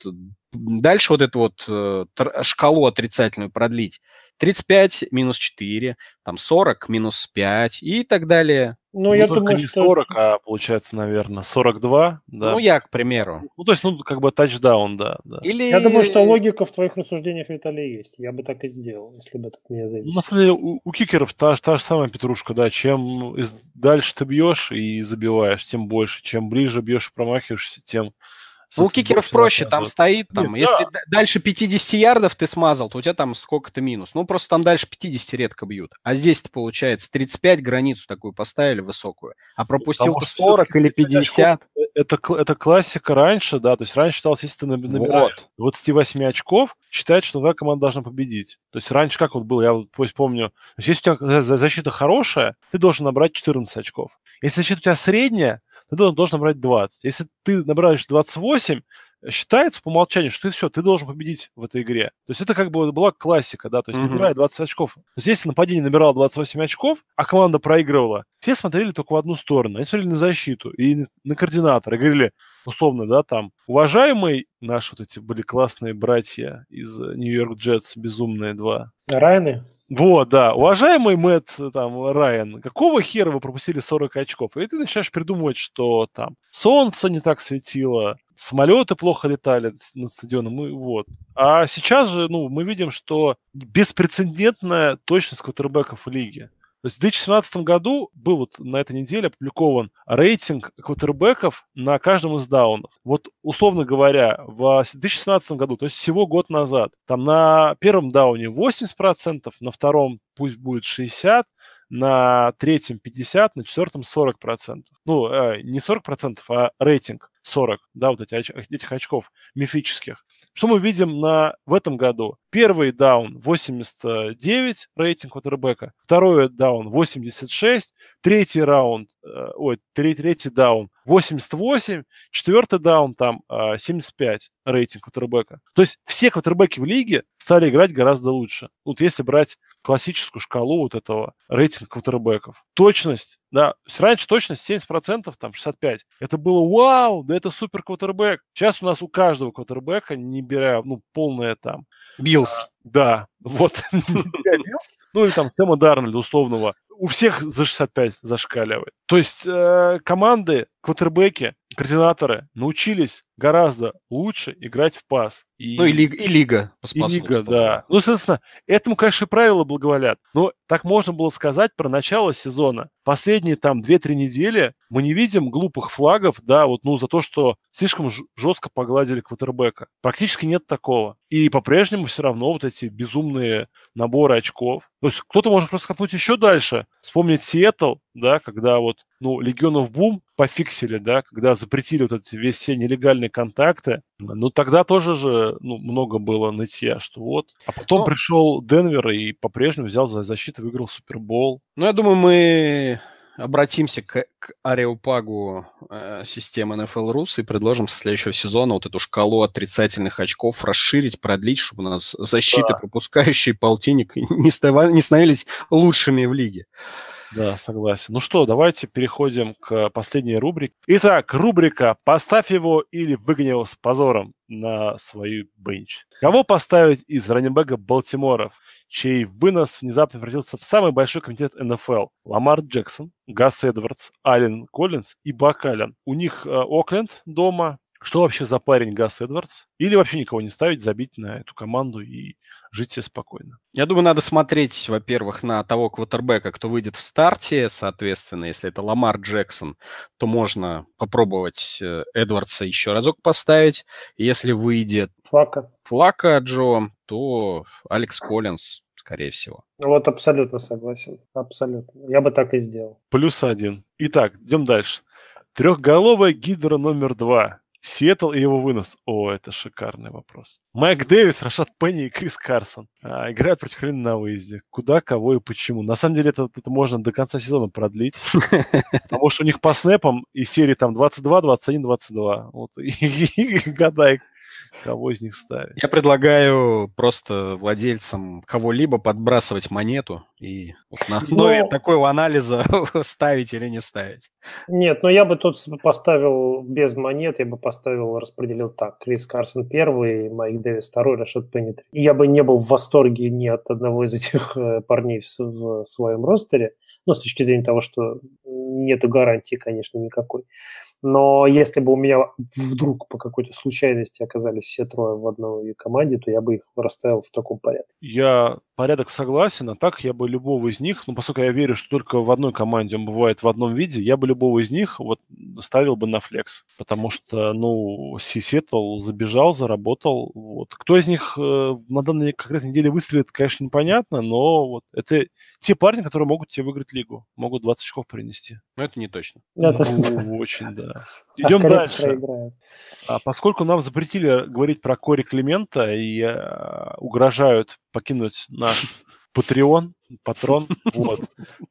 дальше вот эту вот э, шкалу отрицательную продлить. 35 минус 4, там 40 минус 5 и так далее. Ну, ну я думаю, не что... 40, а получается, наверное, 42, да. Ну, я, к примеру. Ну, то есть, ну, как бы тачдаун, да. да. Или... Я думаю, что логика в твоих рассуждениях, Виталий, есть. Я бы так и сделал, если бы это от меня зависело. Ну, на самом деле, у, у кикеров та, та же самая петрушка, да. Чем дальше ты бьешь и забиваешь, тем больше. Чем ближе бьешь и промахиваешься, тем ну, у кикеров проще, там стоит, там, Нет, если да. дальше 50 ярдов ты смазал, то у тебя там сколько-то минус. Ну, просто там дальше 50 редко бьют. А здесь-то, получается, 35 границу такую поставили высокую, а пропустил ты 40 или 50. Э, это, это классика раньше, да, то есть раньше считалось, если ты набираешь вот. 28 очков, считается, что твоя команда должна победить. То есть раньше как вот было, я вот помню, то есть если у тебя защита хорошая, ты должен набрать 14 очков. Если защита у тебя средняя, ты должен набрать 20. Если ты набираешь 28, считается по умолчанию, что ты все, ты должен победить в этой игре. То есть это как бы была классика, да, то есть mm-hmm. набирая 20 очков. То есть если нападение набирало 28 очков, а команда проигрывала, все смотрели только в одну сторону. Они смотрели на защиту и на координатора. И говорили, условно, да, там, уважаемый, наши вот эти были классные братья из Нью-Йорк Джетс, безумные два. Райны? Вот, да. Уважаемый Мэтт, там, Райан, какого хера вы пропустили 40 очков? И ты начинаешь придумывать, что там солнце не так светило, самолеты плохо летали над стадионом, и вот. А сейчас же, ну, мы видим, что беспрецедентная точность квотербеков в лиге. То есть в 2017 году был вот на этой неделе опубликован рейтинг квотербеков на каждом из даунов. Вот, условно говоря, в 2016 году, то есть всего год назад, там на первом дауне 80%, на втором пусть будет 60%, на третьем 50%, на четвертом 40%. Ну, э, не 40%, а рейтинг 40, да, вот эти, этих очков мифических. Что мы видим на, в этом году? Первый даун 89 рейтинг квотербека, второй даун 86, третий раунд, э, ой, третий, третий даун 88, четвертый даун там 75 э, рейтинг квотербека. То есть все квотербеки в лиге стали играть гораздо лучше. Вот если брать классическую шкалу вот этого рейтинга квотербеков. Точность, да, раньше точность 70%, там 65%. Это было вау, да это супер квотербек. Сейчас у нас у каждого квотербека, не беря, ну, полное там... Bills. Да, вот. Ну или там Сэма Дарнольда условного. У всех за 65 зашкаливает. То есть э, команды, квотербеки, координаторы научились гораздо лучше играть в пас. И, ну и, лига, и лига И лига, да. Ну, соответственно, этому, конечно, правила благоволят. Но так можно было сказать про начало сезона. Последние там 2-3 недели мы не видим глупых флагов, да, вот, ну, за то, что слишком жестко погладили квотербека. Практически нет такого. И по-прежнему все равно вот эти безумные наборы очков. То есть кто-то может просто копнуть еще дальше. Вспомнить Сиэтл, да, когда вот, ну, Легионов Бум пофиксили, да, когда запретили вот эти весь все нелегальные контакты, ну, тогда тоже же, ну, много было нытья, что вот. А потом Но... пришел Денвер и по-прежнему взял за защиту, выиграл Супербол. Ну, я думаю, мы обратимся к, к ареопагу э, системы NFL Rus и предложим со следующего сезона вот эту шкалу отрицательных очков расширить, продлить, чтобы у нас защиты, да. пропускающие полтинник, не, став... не становились лучшими в лиге. Да, согласен. Ну что, давайте переходим к последней рубрике. Итак, рубрика «Поставь его или выгони его с позором» на свою бенч. Кого поставить из раннибэга Балтиморов, чей вынос внезапно превратился в самый большой комитет НФЛ? Ламар Джексон, Гас Эдвардс, Ален Коллинз и Бакален. У них э, Окленд дома, что вообще за парень Гас Эдвардс? Или вообще никого не ставить, забить на эту команду и жить себе спокойно? Я думаю, надо смотреть, во-первых, на того квотербека, кто выйдет в старте. Соответственно, если это Ламар Джексон, то можно попробовать э, Эдвардса еще разок поставить. Если выйдет Флака, Флака Джо, то Алекс Коллинз, скорее всего. Вот абсолютно согласен. Абсолютно. Я бы так и сделал. Плюс один. Итак, идем дальше. Трехголовая гидра номер два. Сиэтл и его вынос. О, это шикарный вопрос. Майк Дэвис, Рашат Пенни и Крис Карсон а, играют против Хрена на выезде. Куда, кого и почему. На самом деле это, это можно до конца сезона продлить. Потому что у них по снэпам из серии там 22, 21, 22. Вот, и гадай, кого из них ставить. Я предлагаю просто владельцам кого-либо подбрасывать монету и на основе но... такого анализа ставить или не ставить. Нет, но я бы тут поставил без монет, я бы поставил, распределил так. Крис Карсон первый, Майк Дэвис второй, Рашид Пенни Я бы не был в восторге ни от одного из этих э, парней в, в своем ростере, ну, с точки зрения того, что нету гарантии, конечно, никакой. Но если бы у меня вдруг по какой-то случайности оказались все трое в одной команде, то я бы их расставил в таком порядке. Я порядок согласен, а так я бы любого из них, ну, поскольку я верю, что только в одной команде он бывает в одном виде, я бы любого из них вот ставил бы на флекс, потому что, ну, Сиэтл забежал, заработал, вот. Кто из них э, на данной конкретной неделе выстрелит, конечно, непонятно, но вот это те парни, которые могут тебе выиграть лигу, могут 20 очков принести. Но это не точно. Это... Ну, очень, да. Идем а дальше. А поскольку нам запретили говорить про Кори Климента и э, угрожают покинуть наш Patreon, патрон, вот,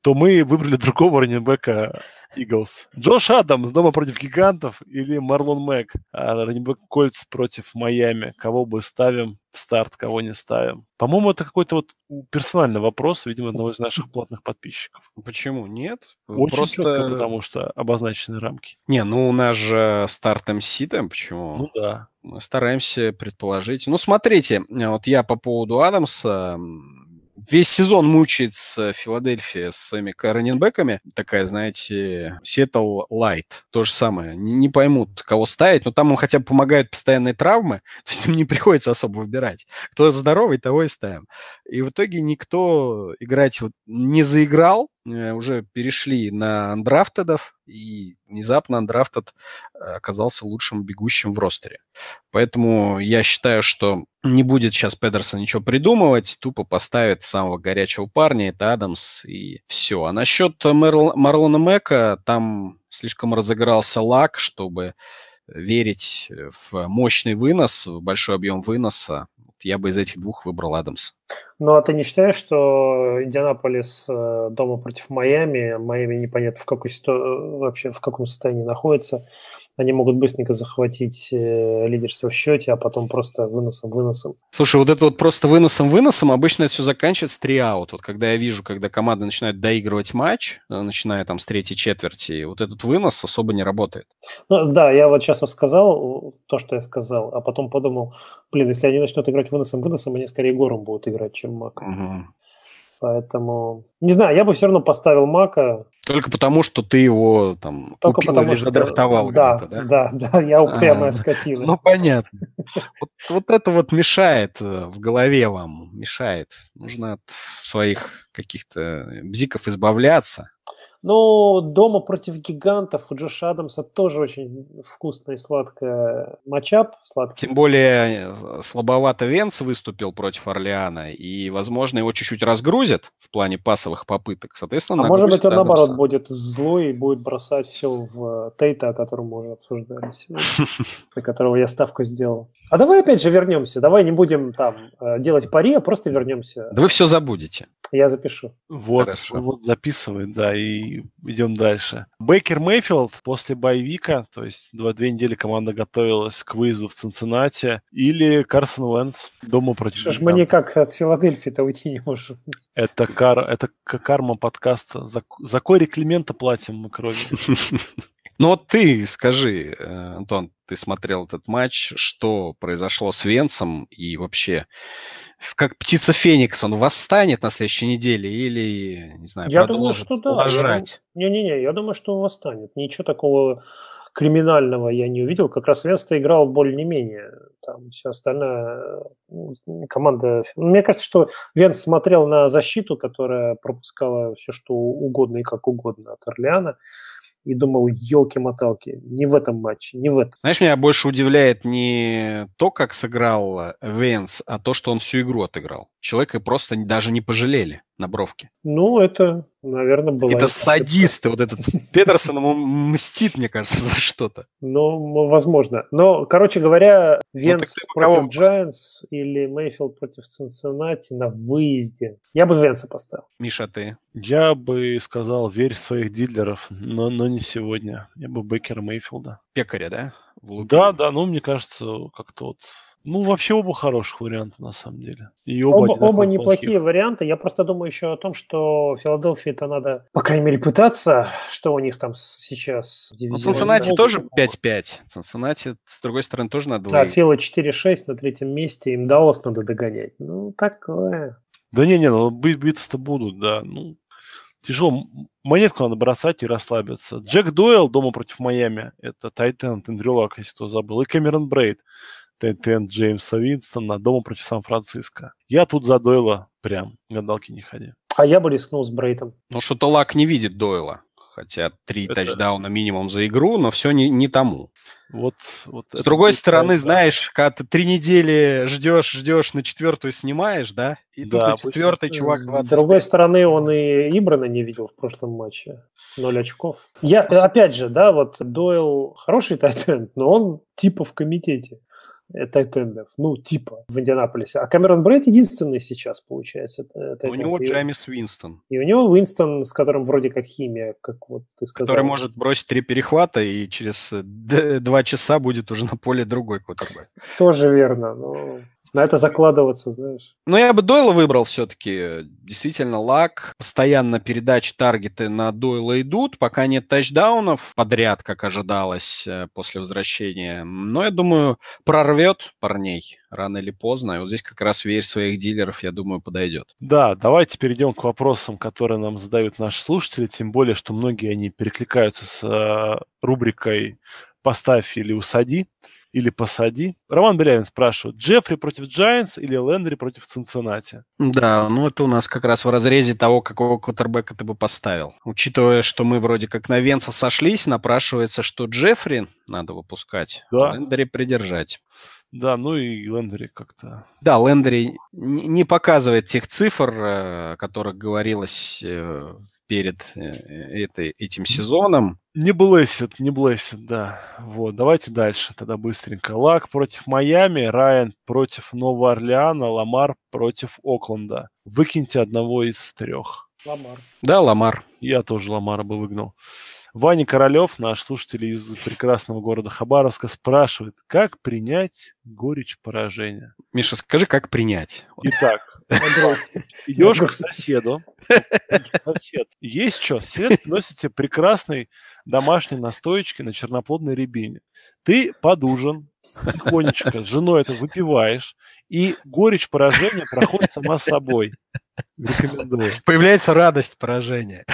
то мы выбрали другого раненбека Иглс. Джош Адамс дома против гигантов или Марлон Мэг, а раненбек Кольц против Майами. Кого бы ставим в старт, кого не ставим? По-моему, это какой-то вот персональный вопрос, видимо, одного из наших платных подписчиков. Почему? Нет. Очень Просто... четко, потому что обозначены рамки. Не, ну у нас же старт MC там, почему? Ну да. Мы стараемся предположить. Ну, смотрите, вот я по поводу Адамса весь сезон мучается Филадельфия с своими раненбеками. Такая, знаете, Сетл Лайт. То же самое. Не, поймут, кого ставить, но там им хотя бы помогают постоянные травмы. То есть им не приходится особо выбирать. Кто здоровый, того и ставим. И в итоге никто играть вот не заиграл, Э, уже перешли на андрафтедов, и внезапно андрафтед э, оказался лучшим бегущим в ростере. Поэтому я считаю, что не будет сейчас Педерсон ничего придумывать, тупо поставит самого горячего парня, это Адамс, и все. А насчет Мерл, Марлона Мэка, там слишком разыгрался лак, чтобы верить в мощный вынос, в большой объем выноса я бы из этих двух выбрал Адамс. Ну, а ты не считаешь, что Индианаполис э, дома против Майами, Майами непонятно в какой ситу... Вообще в каком состоянии находится, они могут быстренько захватить э, лидерство в счете, а потом просто выносом-выносом. Слушай, вот это вот просто выносом-выносом обычно это все заканчивается три аут. Вот когда я вижу, когда команда начинает доигрывать матч, э, начиная там с третьей четверти, вот этот вынос особо не работает. Ну, да, я вот сейчас вот сказал то, что я сказал, а потом подумал, блин, если они начнут играть выносом-выносом, они скорее гором будут играть, чем маком. Угу. Поэтому, не знаю, я бы все равно поставил Мака. Только потому, что ты его там Только купил потому, или что... задрафтовал да, да? Да, да, я упрямая а, скотина. Ну, понятно. Вот, вот это вот мешает э, в голове вам, мешает. Нужно от своих каких-то бзиков избавляться. Ну, дома против гигантов у Джоша Адамса тоже очень вкусная и сладкая матчап. Сладкий. Тем более э, слабовато Венц выступил против Орлеана, и, возможно, его чуть-чуть разгрузят в плане пасовых попыток. Соответственно, а может быть, он, Адамса. наоборот, будет злой и будет бросать все в э, Тейта, о котором мы уже обсуждали сегодня, для которого я ставку сделал. А давай опять же вернемся. Давай не будем там э, делать пари, а просто вернемся. Да вы все забудете. Я запишу. Вот, вот записывай, да, и идем дальше. Бейкер Мейфилд после боевика, то есть два, две недели команда готовилась к выезду в Цинциннати, или Карсон Уэнс дома против Что ж мы никак от Филадельфии-то уйти не можем. Это, кар, это карма подкаста. За, за Кори Климента платим мы крови. Ну вот ты скажи, э, Антон, ты смотрел этот матч, что произошло с Венцем и вообще как птица Феникс, он восстанет на следующей неделе или, не знаю, я думаю, что да. Лажать? Не-не-не, я думаю, что он восстанет. Ничего такого криминального я не увидел. Как раз Венс-то играл более-менее. Там вся остальная ну, команда... Мне кажется, что Венс смотрел на защиту, которая пропускала все, что угодно и как угодно от Орлеана и думал, елки-моталки, не в этом матче, не в этом. Знаешь, меня больше удивляет не то, как сыграл Венс, а то, что он всю игру отыграл. Человека просто даже не пожалели на бровке. Ну, это, наверное, было... Это садисты, вот этот Петерсон ему мстит, мне кажется, за что-то. Ну, возможно. Но, короче говоря, ну, Венс ну, против Giants или Мейфилд против Цинциннати на выезде. Я бы Венса поставил. Миша, ты? Я бы сказал, верь в своих дилеров, но, но не сегодня. Я бы Бекера Мейфилда. Пекаря, да? Да, да, ну, мне кажется, как-то вот ну, вообще оба хороших варианта, на самом деле. И оба, оба, оба неплохие варианты. Я просто думаю еще о том, что Филадельфии это надо, по крайней мере, пытаться, что у них там сейчас. Ну, Цинциннати тоже 5-5. Цинциннати, с другой стороны, тоже надо Да, Фила 4-6 на третьем месте. Им Даллас надо догонять. Ну, такое. Да не-не, ну биться-то будут, да. Ну, тяжело. Монетку надо бросать и расслабиться. Джек Дойл дома против Майами. Это Тайтен, Эндрю Лак, если кто забыл. И Кэмерон Брейд. Тент Джеймса Винстона дома против Сан-Франциско. Я тут за Дойла прям, гадалки не ходи. А я бы рискнул с Брейтом. Ну, что-то Лак не видит Дойла. Хотя три это... тачдауна минимум за игру, но все не, не тому. Вот, вот С другой стороны, да. знаешь, когда ты три недели ждешь, ждешь, на четвертую снимаешь, да? И да, тут четвертый чувак 20. С другой стороны, он и Ибрана не видел в прошлом матче. Ноль очков. Я, опять же, да, вот Дойл хороший тайтенд, но он типа в комитете тайтендов, ну, типа, в Индианаполисе. А Камерон Брейд единственный сейчас, получается. У него Джеймис Уинстон. И у него Уинстон, с которым вроде как химия, как вот ты сказал. Который может бросить три перехвата и через два часа будет уже на поле другой квотербек. Тоже верно, но... На это закладываться, знаешь. Но я бы Дойла выбрал все-таки. Действительно, лак. Постоянно передачи, таргеты на Дойла идут. Пока нет тачдаунов подряд, как ожидалось э, после возвращения. Но я думаю, прорвет парней рано или поздно. И вот здесь как раз верь своих дилеров, я думаю, подойдет. Да, давайте перейдем к вопросам, которые нам задают наши слушатели. Тем более, что многие они перекликаются с э, рубрикой «Поставь или усади» или посади. Роман Белявин спрашивает, Джеффри против Giants или Лендри против Цинциннати? Да, ну это у нас как раз в разрезе того, какого квотербека ты бы поставил. Учитывая, что мы вроде как на Венца сошлись, напрашивается, что Джеффри надо выпускать, да. а Лендри придержать. Да, ну и Лендри как-то... Да, Лендри не показывает тех цифр, э, о которых говорилось э, перед э, этой, этим сезоном. Не блэсит, не блэсит, да. Вот, давайте дальше тогда быстренько. Лак против Майами, Райан против Нового Орлеана, Ламар против Окленда. Выкиньте одного из трех. Ламар. Да, Ламар. Я тоже Ламара бы выгнал. Ваня Королев, наш слушатель из прекрасного города Хабаровска, спрашивает, как принять горечь поражения? Миша, скажи, как принять? Итак, идешь к соседу. Сосед. Есть что? Сосед носит тебе прекрасный домашний настоечки на черноплодной рябине. Ты под ужин тихонечко с женой это выпиваешь, и горечь поражения проходит сама собой. Рекомендую. Появляется радость поражения.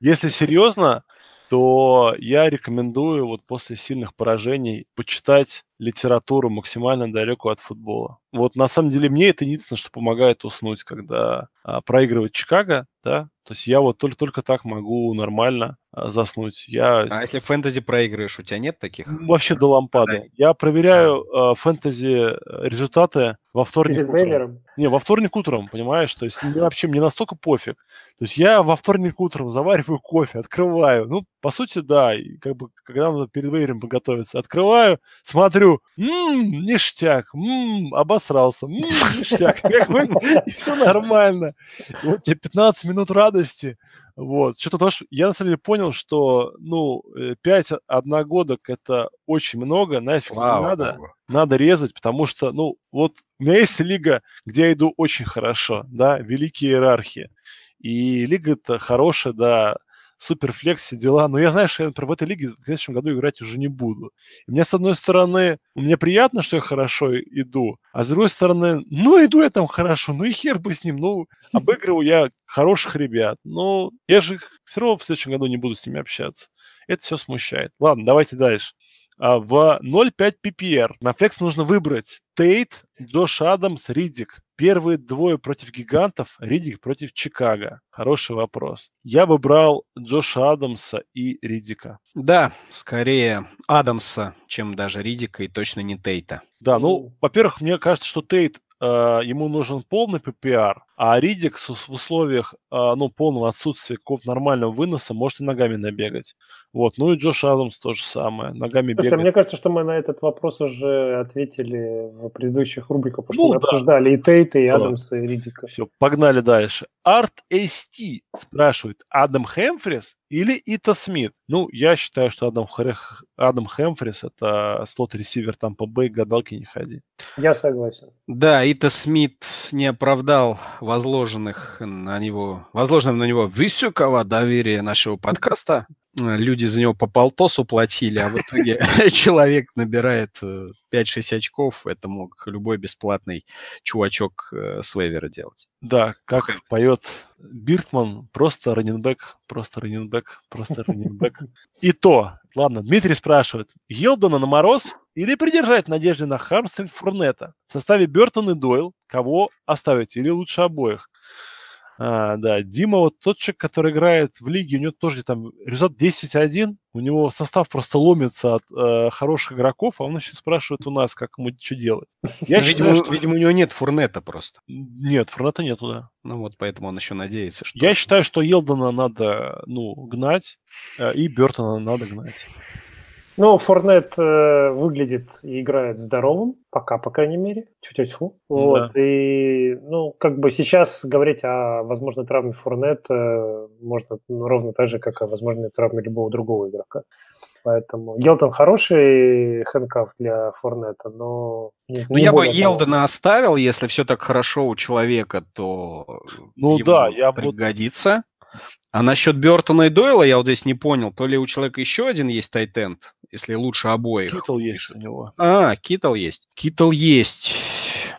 Если серьезно, то я рекомендую вот после сильных поражений почитать литературу максимально далеко от футбола. Вот на самом деле мне это единственное, что помогает уснуть, когда а, проигрывает Чикаго, да, то есть я вот только, только так могу нормально заснуть. Я... А если фэнтези проигрываешь, у тебя нет таких? Вообще до лампады. Да. Я проверяю а, фэнтези э, результаты во вторник Перед утром. Вейлером? Не, во вторник утром, понимаешь? То есть мне вообще мне настолько пофиг. То есть я во вторник утром завариваю кофе, открываю. Ну, по сути, да, и как бы когда надо перед Вейлером подготовиться, открываю, смотрю, ммм, ништяк, ммм, обосрался, ммм, ништяк. Все нормально. Вот тебе 15 минут радости. Вот. Что-то тоже, я на самом деле понял, что, ну, 5 одногодок это очень много, нафиг не надо. Богу. Надо резать, потому что, ну, вот у меня есть лига, где я иду очень хорошо, да, великие иерархии. И лига-то хорошая, да, суперфлекс, все дела. Но я что я, например, в этой лиге в следующем году играть уже не буду. И мне, с одной стороны, мне приятно, что я хорошо иду, а с другой стороны, ну, иду я там хорошо, ну и хер бы с ним, ну, обыгрываю я хороших ребят. Но я же все равно в следующем году не буду с ними общаться. Это все смущает. Ладно, давайте дальше. А, в 0.5 PPR на флекс нужно выбрать Тейт, Джош Адамс, Ридик. Первые двое против гигантов, Ридик против Чикаго. Хороший вопрос. Я бы брал Джоша Адамса и Ридика. Да, скорее Адамса, чем даже Ридика и точно не Тейта. Да, ну, во-первых, мне кажется, что Тейт э, ему нужен полный PPR, а Ридик в условиях э, ну, полного отсутствия какого-то нормального выноса может и ногами набегать. Вот. Ну и Джош Адамс то же самое. Ногами Слушай, бегает. мне кажется, что мы на этот вопрос уже ответили в предыдущих рубриках, потому Ну что мы да. обсуждали и Тейта, и Да. Адамса, и Ридика. Все, погнали дальше. Арт ST спрашивает, Адам Хэмфрис или Ита Смит? Ну, я считаю, что Адам, Хрех- Адам Хэмфрис это слот-ресивер там по Бэй, гадалки не ходи. Я согласен. Да, Ита Смит не оправдал возложенных на него, возложенного на него высокого доверия нашего подкаста. Э, Люди за него по полтосу платили, а в итоге человек набирает э, 5-6 очков. Это мог любой бесплатный чувачок э, с вейвера делать. Да, как поет Биртман, просто раненбэк, просто раненбэк, просто раненбэк. И то, ладно, Дмитрий спрашивает, Елдона на мороз или придержать в надежде на Хармстринг Фурнета? В составе Бертон и Дойл кого оставить или лучше обоих? А, да, Дима, вот тот человек, который играет в лиге, у него тоже там результат 10-1, у него состав просто ломится от э, хороших игроков, а он еще спрашивает у нас, как ему что делать. Я Ну, считаю, видимо, что... видимо, у него нет фурнета просто. Нет, Фурнета нету, да. Ну вот поэтому он еще надеется, что... Я считаю, что Елдона надо, ну, гнать, э, и Бертона надо гнать. Ну, Форнет э, выглядит и играет здоровым, пока, по крайней мере. Тьфу-тьфу. Вот. И, ну, как бы сейчас говорить о возможной травме Форнет э, можно ну, ровно так же, как о возможной травме любого другого игрока. Поэтому Елтон хороший хэндкаф для Форнета, но... Не, ну, не я бы Елдена оставил, если все так хорошо у человека, то ну, да, я пригодится. А насчет Бертона и Дойла я вот здесь не понял. То ли у человека еще один есть тайтенд, если лучше обоих. Китл есть у него. А, Китл есть. Китл есть.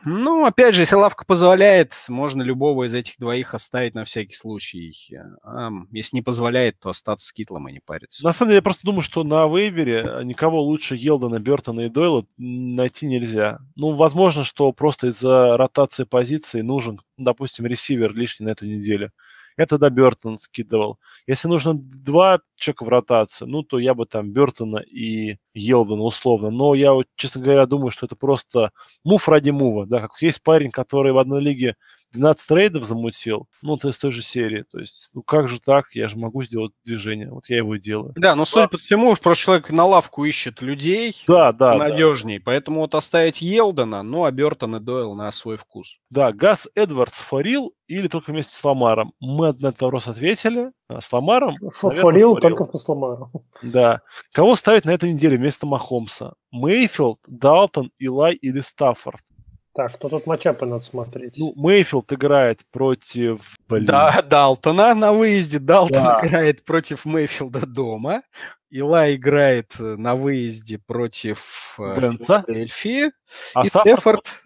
Ну, опять же, если лавка позволяет, можно любого из этих двоих оставить на всякий случай. А, если не позволяет, то остаться с Китлом и не париться. На самом деле, я просто думаю, что на вейвере никого лучше Елдона, Бертона и Дойла найти нельзя. Ну, возможно, что просто из-за ротации позиций нужен, допустим, ресивер лишний на эту неделю я тогда Бертон скидывал. Если нужно два человека в ротацию, ну, то я бы там Бертона и Елдена условно. Но я, вот, честно говоря, думаю, что это просто мув ради мува. Да? Как есть парень, который в одной лиге 12 трейдов замутил, ну, это из той же серии. То есть, ну, как же так? Я же могу сделать движение. Вот я его делаю. Да, но судя по всему, просто человек на лавку ищет людей да, да, надежней. Да. Поэтому вот оставить Елдена, ну, а Бертон и Дойл на свой вкус. Да, Газ Эдвардс форил или только вместе с Ламаром? Мы на этот вопрос ответили. А с Ламаром? Форил только по Ламару. Да. Кого ставить на этой неделе вместо Махомса? Мейфилд, Далтон, Илай или Стаффорд? Так, кто тут матчапы надо смотреть? Ну, Мейфилд играет против... Блин. Да, Далтона на выезде. Далтон да. играет против Мейфилда дома. Ила играет э, на выезде против э, Бенца. Эльфи. А и Стефорд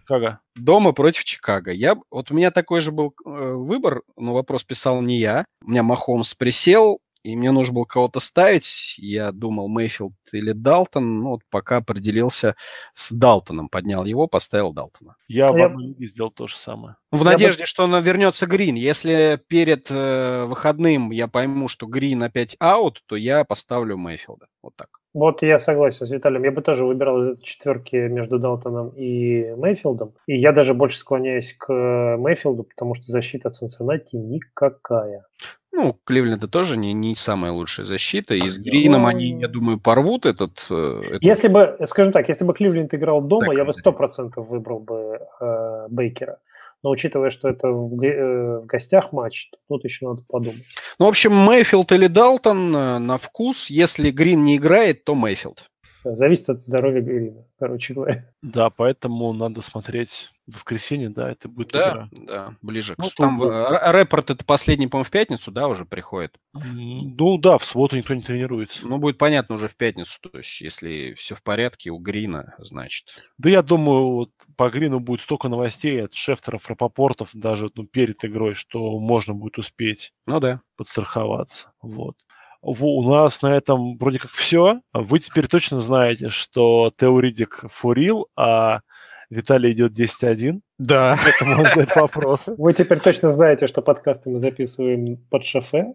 дома против Чикаго. Я, вот у меня такой же был э, выбор, но вопрос писал не я. У меня Махомс присел, и мне нужно было кого-то ставить. Я думал, Мейфилд или Далтон. Ну, вот пока определился с Далтоном. Поднял его, поставил Далтона. Я, я... в одной лиге сделал то же самое. В я надежде, бы... что он вернется Грин. Если перед э, выходным я пойму, что Грин опять аут, то я поставлю Мейфилда. Вот так. Вот я согласен с Виталием. Я бы тоже выбирал из этой четверки между Далтоном и Мейфилдом. И я даже больше склоняюсь к Мейфилду, потому что защита Цинциннати никакая. Ну, Кливленда тоже не, не самая лучшая защита. И с Грином ну, они, я думаю, порвут этот, э, этот... Если бы, скажем так, если бы Кливленд играл дома, так, я бы сто процентов выбрал бы э, Бейкера. Но учитывая, что это в, э, в гостях матч, то тут еще надо подумать. Ну, в общем, Мейфилд или Далтон э, на вкус. Если Грин не играет, то Мейфилд. Зависит от здоровья Грина, короче говоря. Да, поэтому надо смотреть воскресенье, да, это будет да, игра. Да, ближе. Ну, там будет... репорт это последний, по-моему, в пятницу, да, уже приходит? Ну да, в субботу никто не тренируется. Ну, будет понятно уже в пятницу, то есть если все в порядке у Грина, значит. Да я думаю, вот по Грину будет столько новостей от Шефтеров, Рапопортов даже ну, перед игрой, что можно будет успеть ну, да. подстраховаться. Вот у нас на этом вроде как все. Вы теперь точно знаете, что Теоридик фурил, а Виталий идет 10-1. Да. Это может быть вопрос. Вы теперь точно знаете, что подкасты мы записываем под шофе.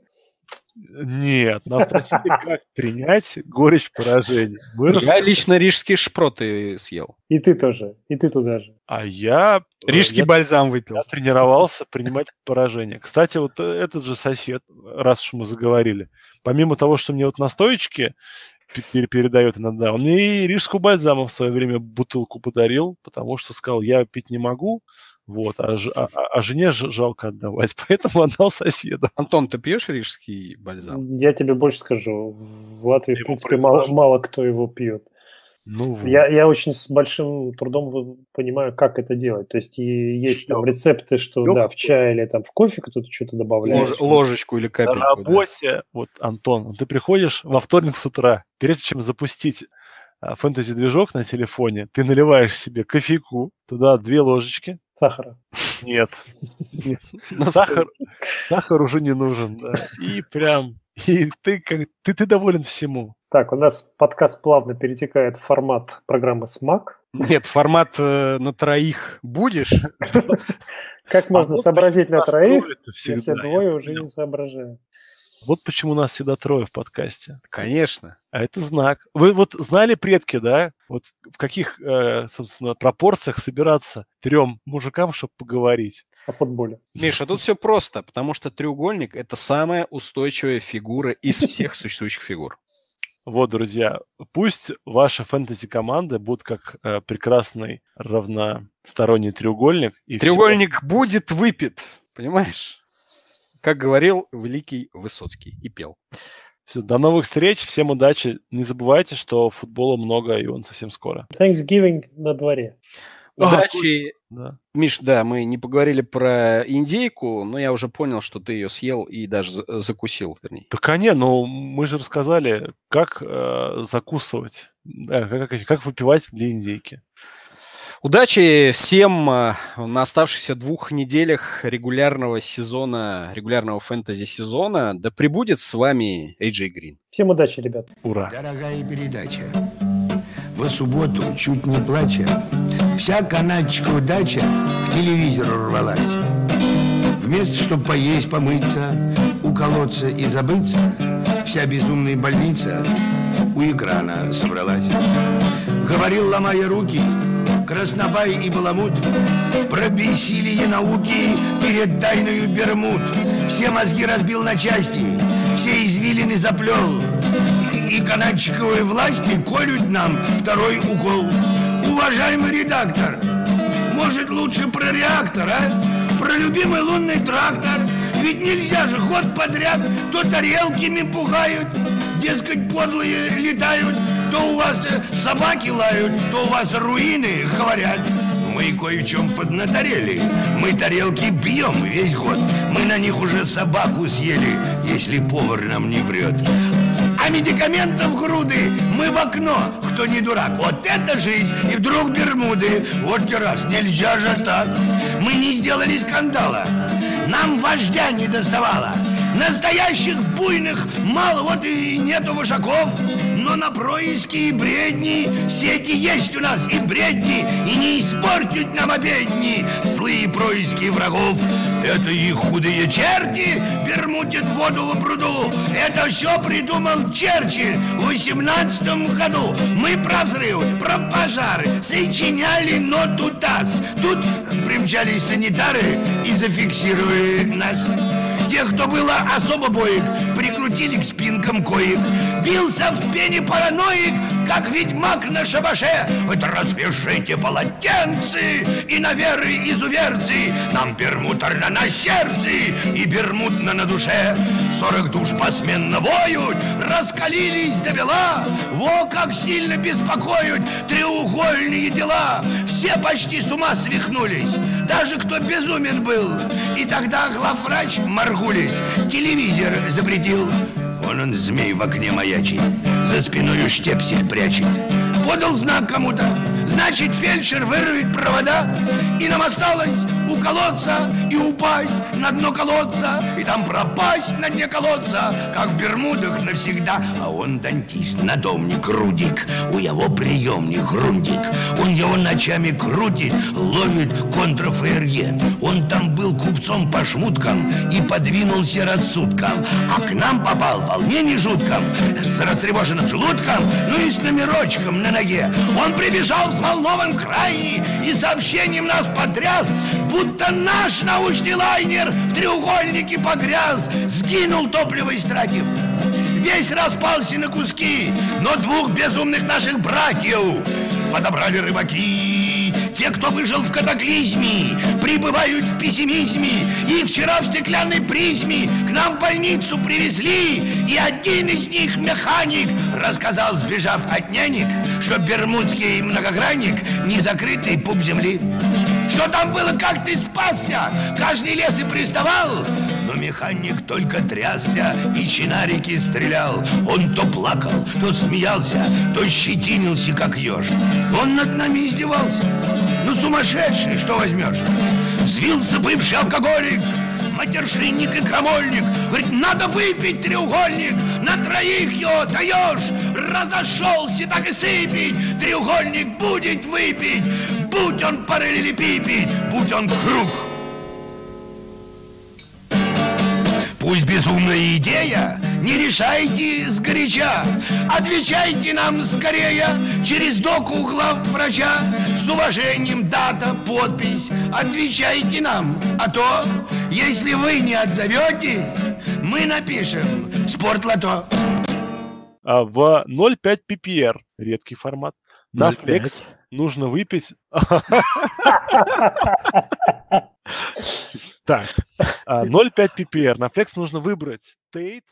Нет, нас спросили, как принять горечь поражения. Мы я рас... лично рижские шпроты съел. И ты тоже, и ты туда же. А я... Э, Рижский я, бальзам выпил. Я тренировался принимать поражение. Кстати, вот этот же сосед, раз уж мы заговорили, помимо того, что мне вот настоечки передает иногда, он мне и рижскую бальзаму в свое время бутылку подарил, потому что сказал, я пить не могу, вот, а, а, а, а жене жалко отдавать, поэтому отдал соседу. Антон, ты пьешь рижский бальзам? Я тебе больше скажу. В Латвии, в принципе, мало, мало кто его пьет. Ну, вот. я, я очень с большим трудом понимаю, как это делать. То есть и есть там рецепты, что да, в чай или там в кофе кто-то что-то добавляет. Лож, ложечку или капельку. На работе, да. вот, Антон, ты приходишь во вторник с утра, прежде чем запустить а, фэнтези-движок на телефоне, ты наливаешь себе кофейку, туда две ложечки. Сахара. Нет. Сахар, сахар уже не нужен. И прям, и ты, как, ты, ты доволен всему. Так, у нас подкаст плавно перетекает в формат программы «Смак». Нет, формат э, на троих будешь? Как можно а сообразить на троих, если двое уже не соображают? Вот почему нас всегда трое в подкасте. Конечно. А это знак. Вы вот знали предки, да? Вот в каких, э, собственно, пропорциях собираться трем мужикам, чтобы поговорить? О футболе. Миша, тут все просто, потому что треугольник – это самая устойчивая фигура из всех существующих фигур. Вот, друзья, пусть ваши фэнтези-команды будут как э, прекрасный равносторонний треугольник. И треугольник все. будет выпит, понимаешь? как говорил великий Высоцкий и пел. Все, до новых встреч, всем удачи. Не забывайте, что футбола много, и он совсем скоро. Thanksgiving на дворе. Удачи. Да. Миш, да, мы не поговорили про индейку, но я уже понял, что ты ее съел и даже закусил, вернее. Да, конечно, но мы же рассказали, как э, закусывать, да, как, как выпивать для индейки. Удачи всем э, на оставшихся двух неделях регулярного сезона, регулярного фэнтези-сезона. Да прибудет с вами AJ Green. Всем удачи, ребят. Ура. Дорогая передача. В субботу, чуть не плача, вся канадчика удача к телевизору рвалась. Вместо, чтобы поесть, помыться, уколоться и забыться, вся безумная больница у экрана собралась. Говорил, ломая руки, Краснобай и Баламут Про бессилие науки перед тайною Бермуд Все мозги разбил на части, все извилины заплел И канадчиковые власти колют нам второй укол Уважаемый редактор, может лучше про реактор, а? Про любимый лунный трактор Ведь нельзя же ход подряд То тарелками пугают Дескать, подлые летают то у вас э, собаки лают, то у вас руины говорят. Мы кое в чем поднаторели. Мы тарелки бьем весь год. Мы на них уже собаку съели, если повар нам не врет. Медикаментов груды мы в окно, кто не дурак. Вот это жизнь, и вдруг Бермуды. Вот раз, нельзя же так. Мы не сделали скандала. Нам вождя не доставало. Настоящих буйных мало, вот и нету вожаков. Но на происки и бредни сети есть у нас и бредни, И не испортят нам обедни злые происки врагов. Это их худые черти бермутят воду в пруду. Это все придумал Черчилль в восемнадцатом году. Мы про взрыв, про пожары сочиняли ноту ТАСС. Тут примчались санитары и зафиксировали нас. Тех, кто было особо боек, прикрутили к спинкам коек. Бился в пене параноик, как ведьмак на шабаше. Это развяжите полотенцы и на веры изуверцы. Нам пермуторно на сердце и бермутно на душе. Сорок душ посменно воют, раскалились до бела. Во, как сильно беспокоят треугольные дела. Все почти с ума свихнулись, даже кто безумен был. И тогда главврач Маргулис телевизор запретил. Вон он, змей в окне маячит, за спиной штепсель прячет. Подал знак кому-то, значит, фельдшер вырвет провода, и нам осталось уколоться и упасть на дно колодца, и там пропасть на дне колодца, как в Бермудах навсегда. А он дантист, надомник, рудик, у его приемник грундик. Он его ночами крутит, ловит контрафейерье. Он там был купцом по шмуткам и подвинулся рассудком, а к нам попал волнение жутком, с растревоженным желудком, ну и с номерочком на ноге. Он прибежал взволнован крайне и сообщением нас потряс, будто наш научный лайнер в треугольнике погряз, сгинул топливо истратив. Весь распался на куски, но двух безумных наших братьев подобрали рыбаки. Те, кто выжил в катаклизме, пребывают в пессимизме. И вчера в стеклянной призме к нам в больницу привезли. И один из них, механик, рассказал, сбежав от нянек, что бермудский многогранник – не закрытый пуп земли. Что там было, как ты спасся? Каждый лес и приставал. Но механик только трясся и чинарики стрелял. Он то плакал, то смеялся, то щетинился, как еж. Он над нами издевался. Ну, сумасшедший, что возьмешь? Взвился бывший алкоголик, матершинник и крамольник. Говорит, надо выпить треугольник, на троих его даешь. Разошелся, так и сыпить, треугольник будет выпить. Будь он параллелепипед, будь он круг. Пусть безумная идея, не решайте сгоряча, Отвечайте нам скорее через доку глав врача. С уважением дата, подпись, отвечайте нам. А то, если вы не отзовете, мы напишем спортлото. А в 0,5 PPR, редкий формат, на флекс нужно выпить... Так, 0,5 PPR. На флекс нужно выбрать Тейт,